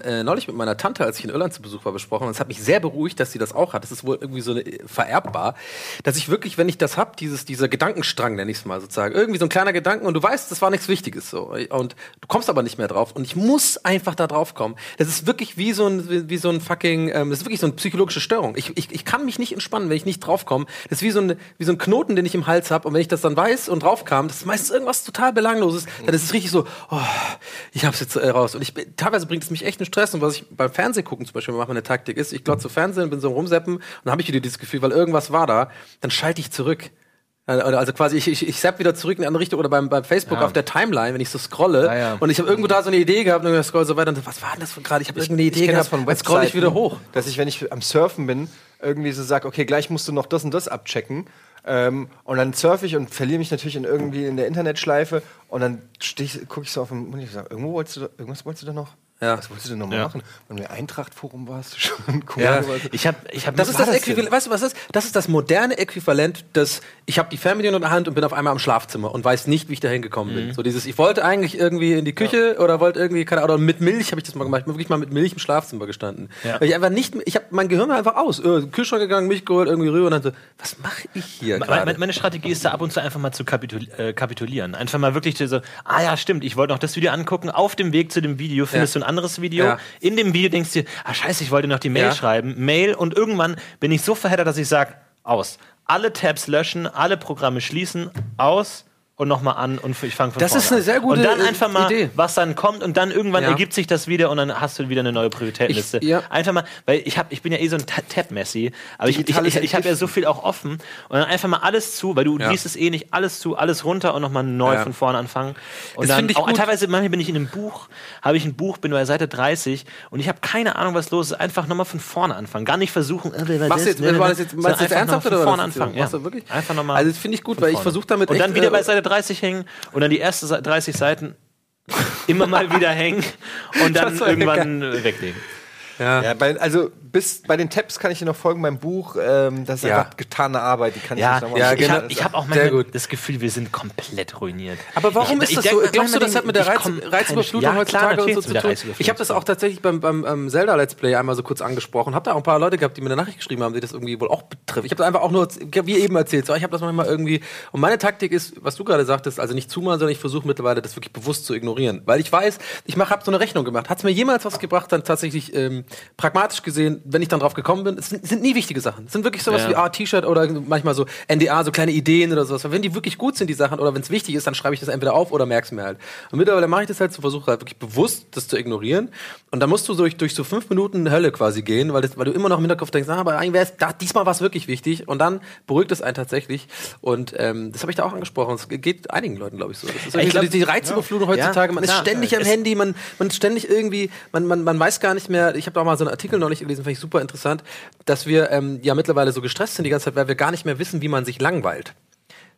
äh, neulich mit meiner Tante, als ich in Irland zu Besuch war, besprochen. Und es hat mich sehr beruhigt, dass sie das auch hat. Das ist wohl irgendwie so eine, äh, vererbbar, dass ich wirklich, wenn ich das hab, dieses dieser Gedankenstrang, nenne ich es mal sozusagen, irgendwie so ein kleiner Gedanken und du weißt, das war nichts Wichtiges so und du kommst aber nicht mehr drauf und ich muss einfach da drauf kommen. Das ist wirklich wie so ein wie, wie so ein fucking, ähm, das ist wirklich so eine psychologische Störung. Ich, ich, ich kann mich nicht entspannen, wenn ich nicht draufkomme. Das ist wie so ein wie so ein Knoten, den ich im Hals habe und wenn ich das dann weiß und draufkam, das ist meistens irgendwas total belangloses, dann ist es richtig so, oh, ich hab's jetzt äh, raus und ich bin- teilweise bringt es mich echt in Stress und was ich beim Fernsehen gucken zum Beispiel mache, meine Taktik ist, ich glotze Fernsehen, bin so rumseppen und dann habe ich wieder dieses Gefühl, weil irgendwas war da, dann schalte ich zurück. Äh, Also quasi, ich, ich, ich zapp wieder zurück in die andere Richtung oder beim, beim Facebook Ja. auf der Timeline, wenn ich so scrolle Ja, ja. und ich habe irgendwo da so eine Idee gehabt und ich scroll so weiter und so, was war denn das gerade? Ich habe irgendeine Idee ich gehabt, dann scroll ich wieder hoch. Dass ich, wenn ich am Surfen bin, irgendwie so sage, okay, gleich musst du noch das und das abchecken. Ähm, und dann surfe ich und verliere mich natürlich in irgendwie in der Internetschleife und dann gucke ich so auf dem Mund und sage, irgendwo wolltest du, irgendwas wolltest du da noch Ja. Was wolltest du denn nochmal Ja. machen? Wenn wir Eintracht-Forum warst, du schon cool. Ja, ich habe, ich habe. Das ist das Äquivalent, weißt du, was das ist? Das ist das moderne Äquivalent des, ich habe die Fernbedienung in der Hand und bin auf einmal im Schlafzimmer und weiß nicht, wie ich da hingekommen bin. So dieses, ich wollte eigentlich irgendwie in die Küche oder wollte irgendwie, keine Ahnung, oder mit Milch habe ich das mal gemacht. Ich bin wirklich mal mit Milch im Schlafzimmer gestanden. Ja. Weil ich einfach nicht, ich habe mein Gehirn war einfach aus. Äh, Kühlschrank gegangen, Milch geholt, irgendwie rüber und dann so, was mache ich hier? Meine, meine Strategie ist da ab und zu einfach mal zu kapitul äh, kapitulieren. Einfach mal wirklich so, ah ja, stimmt, ich wollte noch das Video angucken. Auf dem Weg zu dem Video findest Ja. du ein anderes Video. Ja. In dem Video denkst du dir, ah scheiße, ich wollte noch die Mail Ja. schreiben. Mail und irgendwann bin ich so verheddert, dass ich sage, aus. Alle Tabs löschen, alle Programme schließen, aus und nochmal an und ich fange von Das vorne ist eine an. sehr gute, Und dann einfach mal, Idee. was dann kommt und dann irgendwann Ja. ergibt sich das wieder und dann hast du wieder eine neue Prioritätenliste. Ich- ja. Einfach mal, weil ich, hab, ich bin ja eh so ein Ta- Tab-Messi, aber ich, ich, ich, ich habe ja so viel auch offen und dann einfach mal alles zu, weil du Ja. liest es eh nicht, alles zu, alles runter und nochmal neu Ja. von vorne anfangen. Und Das dann auch teilweise, manchmal bin ich in einem Buch, habe ich ein Buch, bin bei Seite 30 und ich habe keine Ahnung, was los ist. Einfach nochmal von vorne anfangen. Gar nicht versuchen, äh, Machst du jetzt, das, ne, ne, jetzt, meinst du jetzt einfach ernsthaft oder von vorne anfangen? Ja. du wirklich? Einfach nochmal. Also das finde ich gut, weil ich versuche damit Und dann wieder äh, bei Seite 30 hängen und dann die ersten Se- 30 Seiten immer mal wieder hängen und dann irgendwann weglegen. Ja. Ja, bei, also bis bei den Tabs kann ich dir noch folgen beim Buch. Ähm, das ist Ja. einfach getane Arbeit, die kann ich Ja, nicht nochmal ja, ich genau. habe ich hab auch manchmal gut. das Gefühl, wir sind komplett ruiniert. Aber warum Ich- ist ich das so? Glaubst du, das hat mit der ich, Reiz, Reizüberflutung ja, heutzutage klar, und so zu tun? Ich habe das auch tatsächlich beim, beim ähm, Zelda Let's Play einmal so kurz angesprochen. Habe da auch ein paar Leute gehabt, die mir eine Nachricht geschrieben haben, die das irgendwie wohl auch betrifft. Ich habe einfach auch nur, wie eben erzählt, so, ich habe das manchmal irgendwie. Und meine Taktik ist, was du gerade sagtest, also nicht zumachen, sondern ich versuche mittlerweile das wirklich bewusst zu ignorieren, weil ich weiß, ich habe so eine Rechnung gemacht. Hat es mir jemals was gebracht? Dann tatsächlich ähm, pragmatisch gesehen, wenn ich dann drauf gekommen bin, es sind, sind nie wichtige Sachen. Es sind wirklich sowas Ja. wie ah, T-Shirt oder manchmal so NDA, so kleine Ideen oder sowas. Weil Wenn die wirklich gut sind, die Sachen, oder wenn es wichtig ist, dann schreibe ich das entweder auf oder merk's mir halt. Und mittlerweile mache ich das halt so, versuche halt wirklich bewusst, das zu ignorieren. Und dann musst du durch, durch so fünf Minuten Hölle quasi gehen, weil, das, weil du immer noch im Hinterkopf denkst, ah, aber eigentlich wär's, da, diesmal war es wirklich wichtig. Und dann beruhigt es einen tatsächlich. Und ähm, das habe ich da auch angesprochen. Es geht einigen Leuten, glaube ich, so. Das ist irgendwie glaub- so die, die Reizüberflutung heutzutage. man ist klar. ständig am Handy, man, man ist ständig irgendwie, man, man, man weiß gar nicht mehr. Ich habe da auch mal so einen Artikel neulich gelesen, fand ich super interessant, dass wir ähm, ja mittlerweile so gestresst sind die ganze Zeit, weil wir gar nicht mehr wissen, wie man sich langweilt.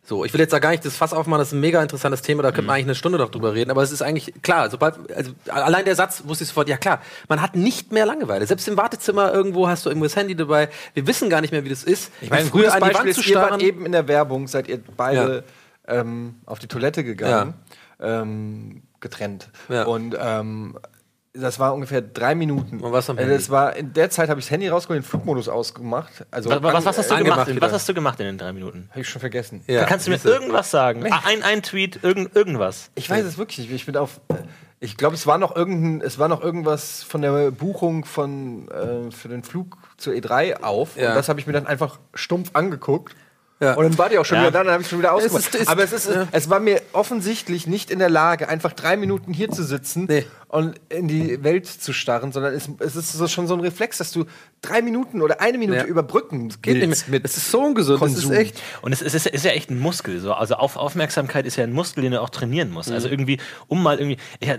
So, ich will jetzt da gar nicht das Fass aufmachen, das ist ein mega interessantes Thema, da könnte man eigentlich eine Stunde noch drüber reden, aber es ist eigentlich klar, sobald, also allein der Satz wusste ich sofort, ja klar, man hat nicht mehr Langeweile. Selbst im Wartezimmer irgendwo hast du irgendwo das Handy dabei. Wir wissen gar nicht mehr, wie das ist. Ich meine, früher an die Beispiel Wand zu ihr starren. eben in der Werbung, seid ihr beide ähm, auf die Toilette gegangen, ähm, getrennt. Ja. Und ähm, das war ungefähr drei Minuten. Und was am Äh, Handy? Das war, in der Zeit habe ich das Handy rausgeholt, den Flugmodus ausgemacht. Also Was, was, was hast du äh, gemacht? angemacht Was wieder. hast du gemacht in den drei Minuten? Habe ich schon vergessen. Ja, Kannst du mir irgendwas sagen? Ah, Ein, ein Tweet, irgend, irgendwas. Ich weiß es wirklich nicht. Ich bin auf. Ich glaube, es war noch irgendein, es war noch irgendwas von der Buchung von äh, für den Flug zur E3 auf. Ja. Und das habe ich mir dann einfach stumpf angeguckt. Ja. Und dann war die auch schon Ja. wieder da, dann habe ich schon wieder Es ausgemacht. ist- es- Aber es ist, ja. es war mir offensichtlich nicht in der Lage, einfach drei Minuten hier zu sitzen Nee. Und in die Welt zu starren, sondern es, es ist so schon so ein Reflex, dass du drei Minuten oder eine Minute Ja. überbrücken Geht nicht mit Es ist so ungesund, das ist echt. Und es ist, es ist ja echt ein Muskel. So. Also auf, Aufmerksamkeit ist ja ein Muskel, den du auch trainieren musst. Mhm. Also irgendwie, um mal irgendwie,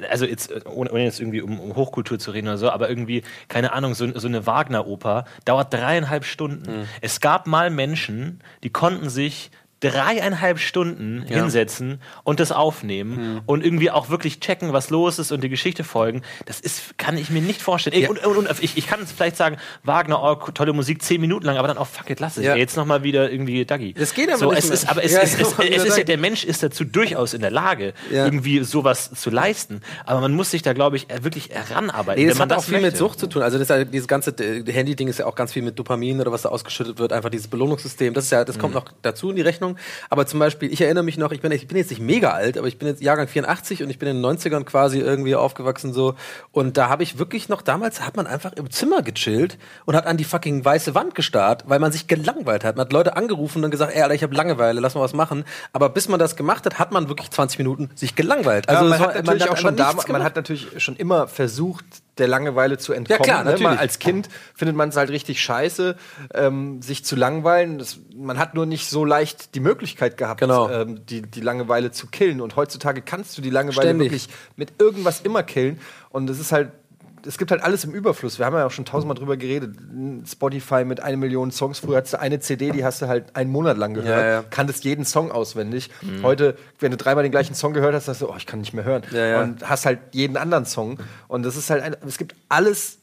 also jetzt, ohne, ohne jetzt irgendwie um, um Hochkultur zu reden oder so, aber irgendwie, keine Ahnung, so, so eine Wagner-Oper dauert dreieinhalb Stunden. Mhm. Es gab mal Menschen, die konnten sich dreieinhalb Stunden Ja. hinsetzen und das aufnehmen und irgendwie auch wirklich checken, was los ist und die Geschichte folgen. Das ist, kann ich mir nicht vorstellen. Ja. Und, und, und ich, ich kann es vielleicht sagen, Wagner, oh, tolle Musik, zehn Minuten lang, aber dann auch, fuck it, lass es. Ja. Jetzt nochmal wieder irgendwie Dagi. Das geht aber so, nicht es mehr. ist, aber es, Ja, es, es, es ist ja, der Mensch ist dazu durchaus in der Lage, Ja. irgendwie sowas zu leisten. Aber man muss sich da, glaube ich, wirklich heranarbeiten. Nee, das hat auch viel mit möchte. Sucht zu tun. Also das ja, dieses ganze äh, Handy-Ding ist ja auch ganz viel mit Dopamin oder was da ausgeschüttet wird, einfach dieses Belohnungssystem. Das ist ja, das Mhm. kommt noch dazu in die Rechnung. Aber zum Beispiel, ich erinnere mich noch, ich bin, ich bin jetzt nicht mega alt, aber ich bin jetzt Jahrgang 84 und ich bin in den 90ern quasi irgendwie aufgewachsen so. Und da habe ich wirklich noch, damals hat man einfach im Zimmer gechillt und hat an die fucking weiße Wand gestarrt, weil man sich gelangweilt hat. Man hat Leute angerufen und dann gesagt, ey, Alter, ich habe Langeweile, lass mal was machen. Aber bis man das gemacht hat, hat man wirklich 20 Minuten sich gelangweilt. Also Also man hat war- natürlich auch schon damals, man hat natürlich schon immer versucht, der Langeweile zu entkommen. klar, ne? natürlich. Man als Kind findet man es halt richtig scheiße, ähm, sich zu langweilen. Das, man hat nur nicht so leicht die Möglichkeit gehabt, Genau. ähm, die, die Langeweile zu killen. Und heutzutage kannst du die Langeweile Ständig. wirklich mit irgendwas immer killen. Und es ist halt es gibt halt alles im Überfluss. Wir haben ja auch schon tausendmal drüber geredet. Spotify mit eine Million Songs. Früher hattest du eine CD, die hast du halt einen Monat lang gehört. Ja, ja. Kanntest jeden Song auswendig. Heute, wenn du dreimal den gleichen Song gehört hast, sagst du, oh, ich kann nicht mehr hören. Ja. Und hast halt jeden anderen Song. Und das ist halt, ein, es gibt alles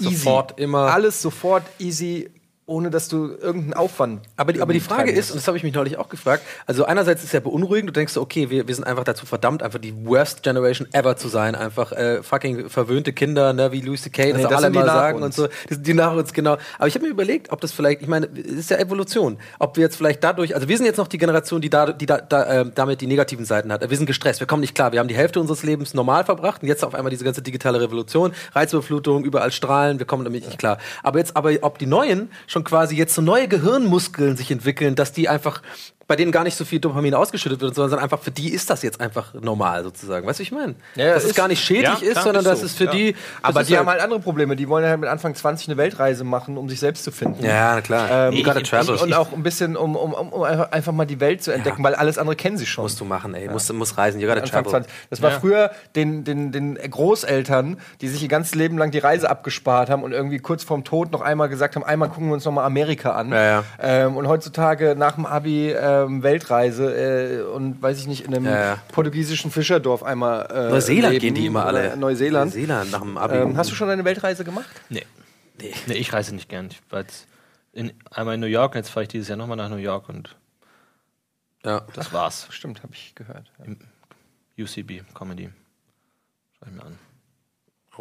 easy. Sofort, immer. Alles sofort easy, ohne dass du irgendeinen Aufwand. Aber die, aber die Frage ist, und das habe ich mich neulich auch gefragt, also einerseits ist es ja beunruhigend, du denkst so, okay, wir, wir sind einfach dazu verdammt, einfach die worst Generation ever zu sein, einfach äh, fucking verwöhnte Kinder, ne, wie Louis C.K., das Nee, das alle mal sagen uns. und so, die sind die nach uns, genau. Aber ich habe mir überlegt, ob das vielleicht, ich meine, es ist ja Evolution, ob wir jetzt vielleicht dadurch, also wir sind jetzt noch die Generation, die, da, die da, da, äh, damit die negativen Seiten hat. Wir sind gestresst, wir kommen nicht klar, wir haben die Hälfte unseres Lebens normal verbracht und jetzt auf einmal diese ganze digitale Revolution, Reizüberflutung, überall Strahlen, wir kommen damit nicht klar. Aber jetzt, aber ob die Neuen schon quasi jetzt so neue Gehirnmuskeln sich entwickeln, dass die einfach bei denen gar nicht so viel Dopamin ausgeschüttet wird, sondern einfach für die ist das jetzt einfach normal sozusagen. Weißt du, ich meine? Ja, dass es ist- gar nicht schädlich Ja, ist, sondern ist dass so, es für ja. die. Aber die haben halt andere Probleme. Die wollen halt mit Anfang 20 eine Weltreise machen, um sich selbst zu finden. Ja, na klar. Ähm, You gotta ich- travel. Und auch ein bisschen, um, um, um, einfach mal die Welt zu entdecken, weil alles andere kennen sie schon. musst du machen, ey. Musst, musst reisen. You gotta Anfang travel. 20. Das war Ja. früher den, den, den Großeltern, die sich ihr ganzes Leben lang die Reise abgespart haben und irgendwie kurz vorm Tod noch einmal gesagt haben, einmal gucken wir uns noch mal Amerika an. Ja, ja. Ähm, und heutzutage nach dem Abi ähm, Weltreise äh, und weiß ich nicht, in einem Ja, ja. portugiesischen Fischerdorf einmal äh, Neuseeland leben. gehen die immer alle. Neuseeland. Neuseeland nach dem Abi. Ähm, hast du schon eine Weltreise gemacht? Nee. nee. ich reise nicht gern. Ich war jetzt in, einmal in New York, jetzt fahre ich dieses Jahr nochmal nach New York und ja. das war's. Stimmt, habe ich gehört. Ja. UCB, Comedy. Schau ich mir an.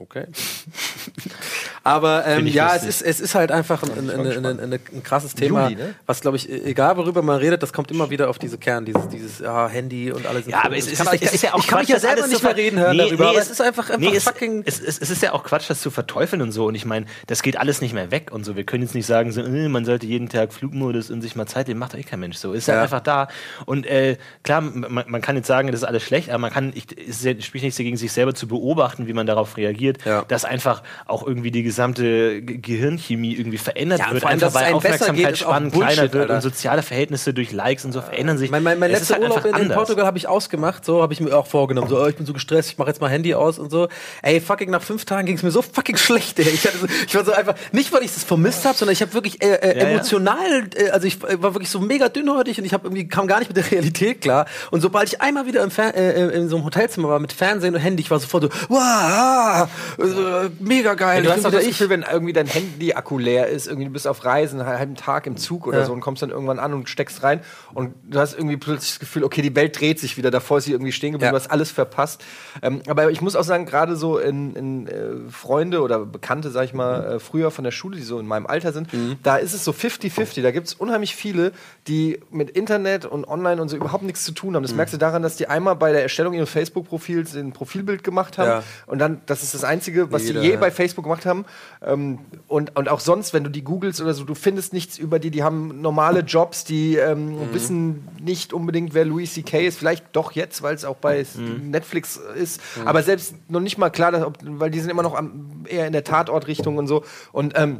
Okay. Aber ähm, ja, es ist, es ist halt einfach ein, ein, ein, ein, krasses Thema, Juli, ne? was glaube ich, egal worüber man redet, das kommt immer wieder auf diese Kern, dieses, dieses ja, Handy und alles. Ja, aber es, Ich es, kann, ist, ich, ist ja auch ich kann mich Quatsch, ja selber nicht mehr reden hören Nee, darüber, nee, aber es- ist einfach, einfach Nee, es, fucking. es, es, es ist ja auch Quatsch, das zu verteufeln und so. Und ich meine, das geht alles nicht mehr weg und so. Wir können jetzt nicht sagen, so, äh, man sollte jeden Tag Flugmodus und sich mal Zeit nehmen. Macht doch eh kein Mensch so. Ist ja, Ja. einfach da. Und äh, klar, man, man kann jetzt sagen, das ist alles schlecht, aber man kann, ich, es ist- spricht nichts dagegen, sich selber zu beobachten, wie man darauf reagiert, Ja. dass einfach auch irgendwie die gesamte Ge- Gehirnchemie irgendwie verändert Ja, wird. allem, einfach weil Aufmerksamkeitsspannen kleiner wird Alter. und soziale Verhältnisse durch Likes und so verändern sich. Mein, mein, mein letzter halt Urlaub in, in. Portugal habe ich ausgemacht, so habe ich mir auch vorgenommen, so, oh, ich bin so gestresst, ich mache jetzt mal Handy aus und so. Ey, fucking nach fünf Tagen ging es mir so fucking schlecht, ey. Ich, so, ich war so einfach, nicht weil ich das vermisst habe, sondern ich habe wirklich äh, äh, Ja, emotional, äh, also ich war wirklich so mega dünnhäutig und ich habe irgendwie kam gar nicht mit der Realität klar. Und sobald ich einmal wieder im Fer äh, äh, in so einem Hotelzimmer war mit Fernsehen und Handy, ich war sofort so, wow, mega geil. du ich hast wieder das ich. Gefühl, wenn irgendwie dein Handy-Akku leer ist, irgendwie du bist auf Reisen, einen halben Tag im Zug oder Ja. so und kommst dann irgendwann an und steckst rein und du hast irgendwie plötzlich das Gefühl, okay, die Welt dreht sich wieder, davor ist sie irgendwie stehen geblieben, Ja. du hast alles verpasst. Ähm, aber ich muss auch sagen, gerade so in, in äh, Freunde oder Bekannte, sag ich mal, äh, früher von der Schule, die so in meinem Alter sind, Mhm. da ist es so 50-50. Da gibt es unheimlich viele, die mit Internet und online und so überhaupt nichts zu tun haben. Mhm. Das merkst du daran, dass die einmal bei der Erstellung ihres Facebook-Profils ein Profilbild gemacht haben Ja. und dann, das ist das Einzige, was Jeder, sie je ja. bei Facebook gemacht haben. Ähm, und, und auch sonst, wenn du die googelst oder so, du findest nichts über die, die haben normale Jobs, die ähm, Mhm. wissen nicht unbedingt, wer Louis C.K. ist. Vielleicht doch jetzt, weil es auch bei Mhm. Netflix ist. Aber selbst noch nicht mal klar, dass, ob, weil die sind immer noch am, eher in der Tatortrichtung und so. Und ähm,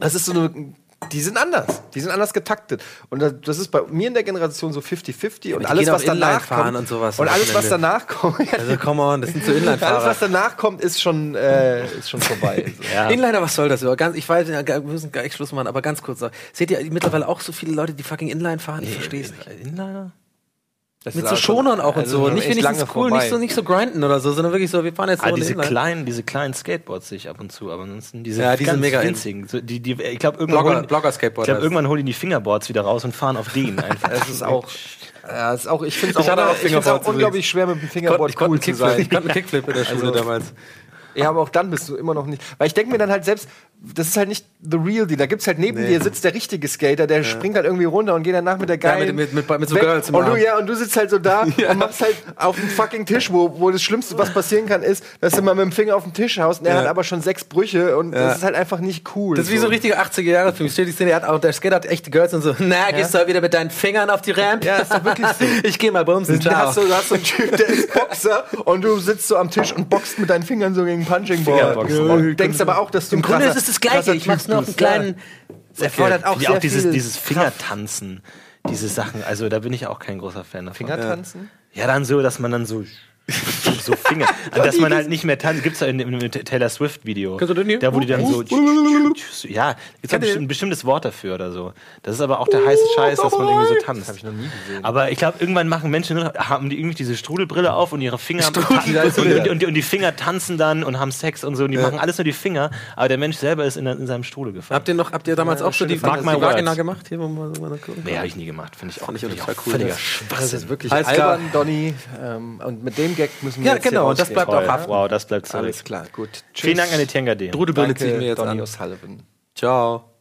das ist so eine. Die sind anders. Die sind anders getaktet. Und das, ist bei mir in der Generation so 50-50. und die alles, was danach kommt. und sowas Und alles, was danach kommt. Also come on, das sind so Alles, Inline-Fahrer. was danach kommt, ist schon, äh, ist schon vorbei. So. Ja. Inliner, was soll das überhaupt? Ganz, ich weiß, ja, wir müssen gleich Schluss machen, aber ganz kurz. Seht ihr mittlerweile auch so viele Leute, die fucking Inline fahren? Ich verstehe es nicht. Inliner? Das Mit so auch schon- Schonern auch und also so. Nicht wenigstens cool, vorbei. nicht so, nicht so grinden oder so, sondern wirklich so, wir fahren jetzt so Ah, eine diese Inline. kleinen, diese kleinen Skateboards sehe ich ab und zu, aber ansonsten diese Ja, die ganz mega in. winzigen. So, die, die, ich glaube, irgendwann, Blogger- holen- Blogger-Skateboard ich glaub, irgendwann holen die die Fingerboards wieder raus und fahren auf denen einfach. Das ist auch. Ja, ist auch ich finde es Ich auch, auch ich Fingerboards auch unglaublich schwer mit dem Fingerboard ich konnte cool einen zu sein. ich konnte einen Kickflip in der Schule Also- damals. Ja, aber auch dann bist du immer noch nicht. Weil ich denke mir dann halt selbst, das ist halt nicht the real deal. Da gibt's halt neben Nee. dir sitzt der richtige Skater, der springt halt irgendwie runter und geht danach mit der Ja, geilen. mit- mit- mit- mit so. Girls im und du, ja, und du sitzt halt so da und machst halt auf dem fucking Tisch, wo, wo das Schlimmste, was passieren kann, ist, dass du mal mit dem Finger auf den Tisch haust und er Ja. hat aber schon sechs Brüche und Ja. das ist halt einfach nicht cool. Das ist wie so ein richtiger 80er-Jahre-Film. Steht die Szene, der hat auch, der Skater hat echte Girls und so, na, gehst du halt wieder mit deinen Fingern auf die Ramp? Ja, ist doch wirklich so. Ich geh mal bumsen, Da ciao. hast du, da hast du einen Typ, der ist Boxer und du sitzt so am Tisch und boxt mit deinen Fingern so gegen Punching Ball. Fingerboxen. Und denkst aber auch, dass du Im Grunde ist es das Gleiche. Ich mach's nur auf einen. Ja. kleinen. Es erfordert auch Wie sehr auch dieses, viel dieses. Fingertanzen, diese Sachen, also da bin ich auch kein großer Fan davon. Fingertanzen? Ja, dann so, dass man dann so so Finger. Dass man halt nicht mehr tanzt. Gibt's da in dem Taylor Swift-Video. Kannst du den hier? Da, wo die dann so. Ja, gibt's da ein bestimmtes Wort dafür oder so. Das ist aber auch der heiße Scheiß, dass man irgendwie so tanzt. Habe ich noch nie gesehen. Aber ich glaube, irgendwann machen Menschen, nur noch- haben die irgendwie diese Strudelbrille auf und ihre Finger und, und, und, und die Finger tanzen dann und haben Sex und so. Und die machen alles nur die Finger, aber der Mensch selber ist in, in seinem Strudel gefangen. Habt ihr noch, habt ihr damals Ja, auch so schöne die, Mark Vagina gemacht? Hier, wir mal, mal gucken. Nee, habe ich nie gemacht. Finde ich auch, Fand ich auch find total auch cool, Völliger das. Das ist Schwachsinn. wirklich albern, Donny. Ähm, und mit dem Gag müssen wir Ja, jetzt hier genau, und das bleibt auch Toll. haften. Wow, das bleibt zurück. Alles klar, gut. Vielen Dank an die Tenga D. Strudelbrille ziehen wir Danke, jetzt Donny an. O'Sullivan. Ciao.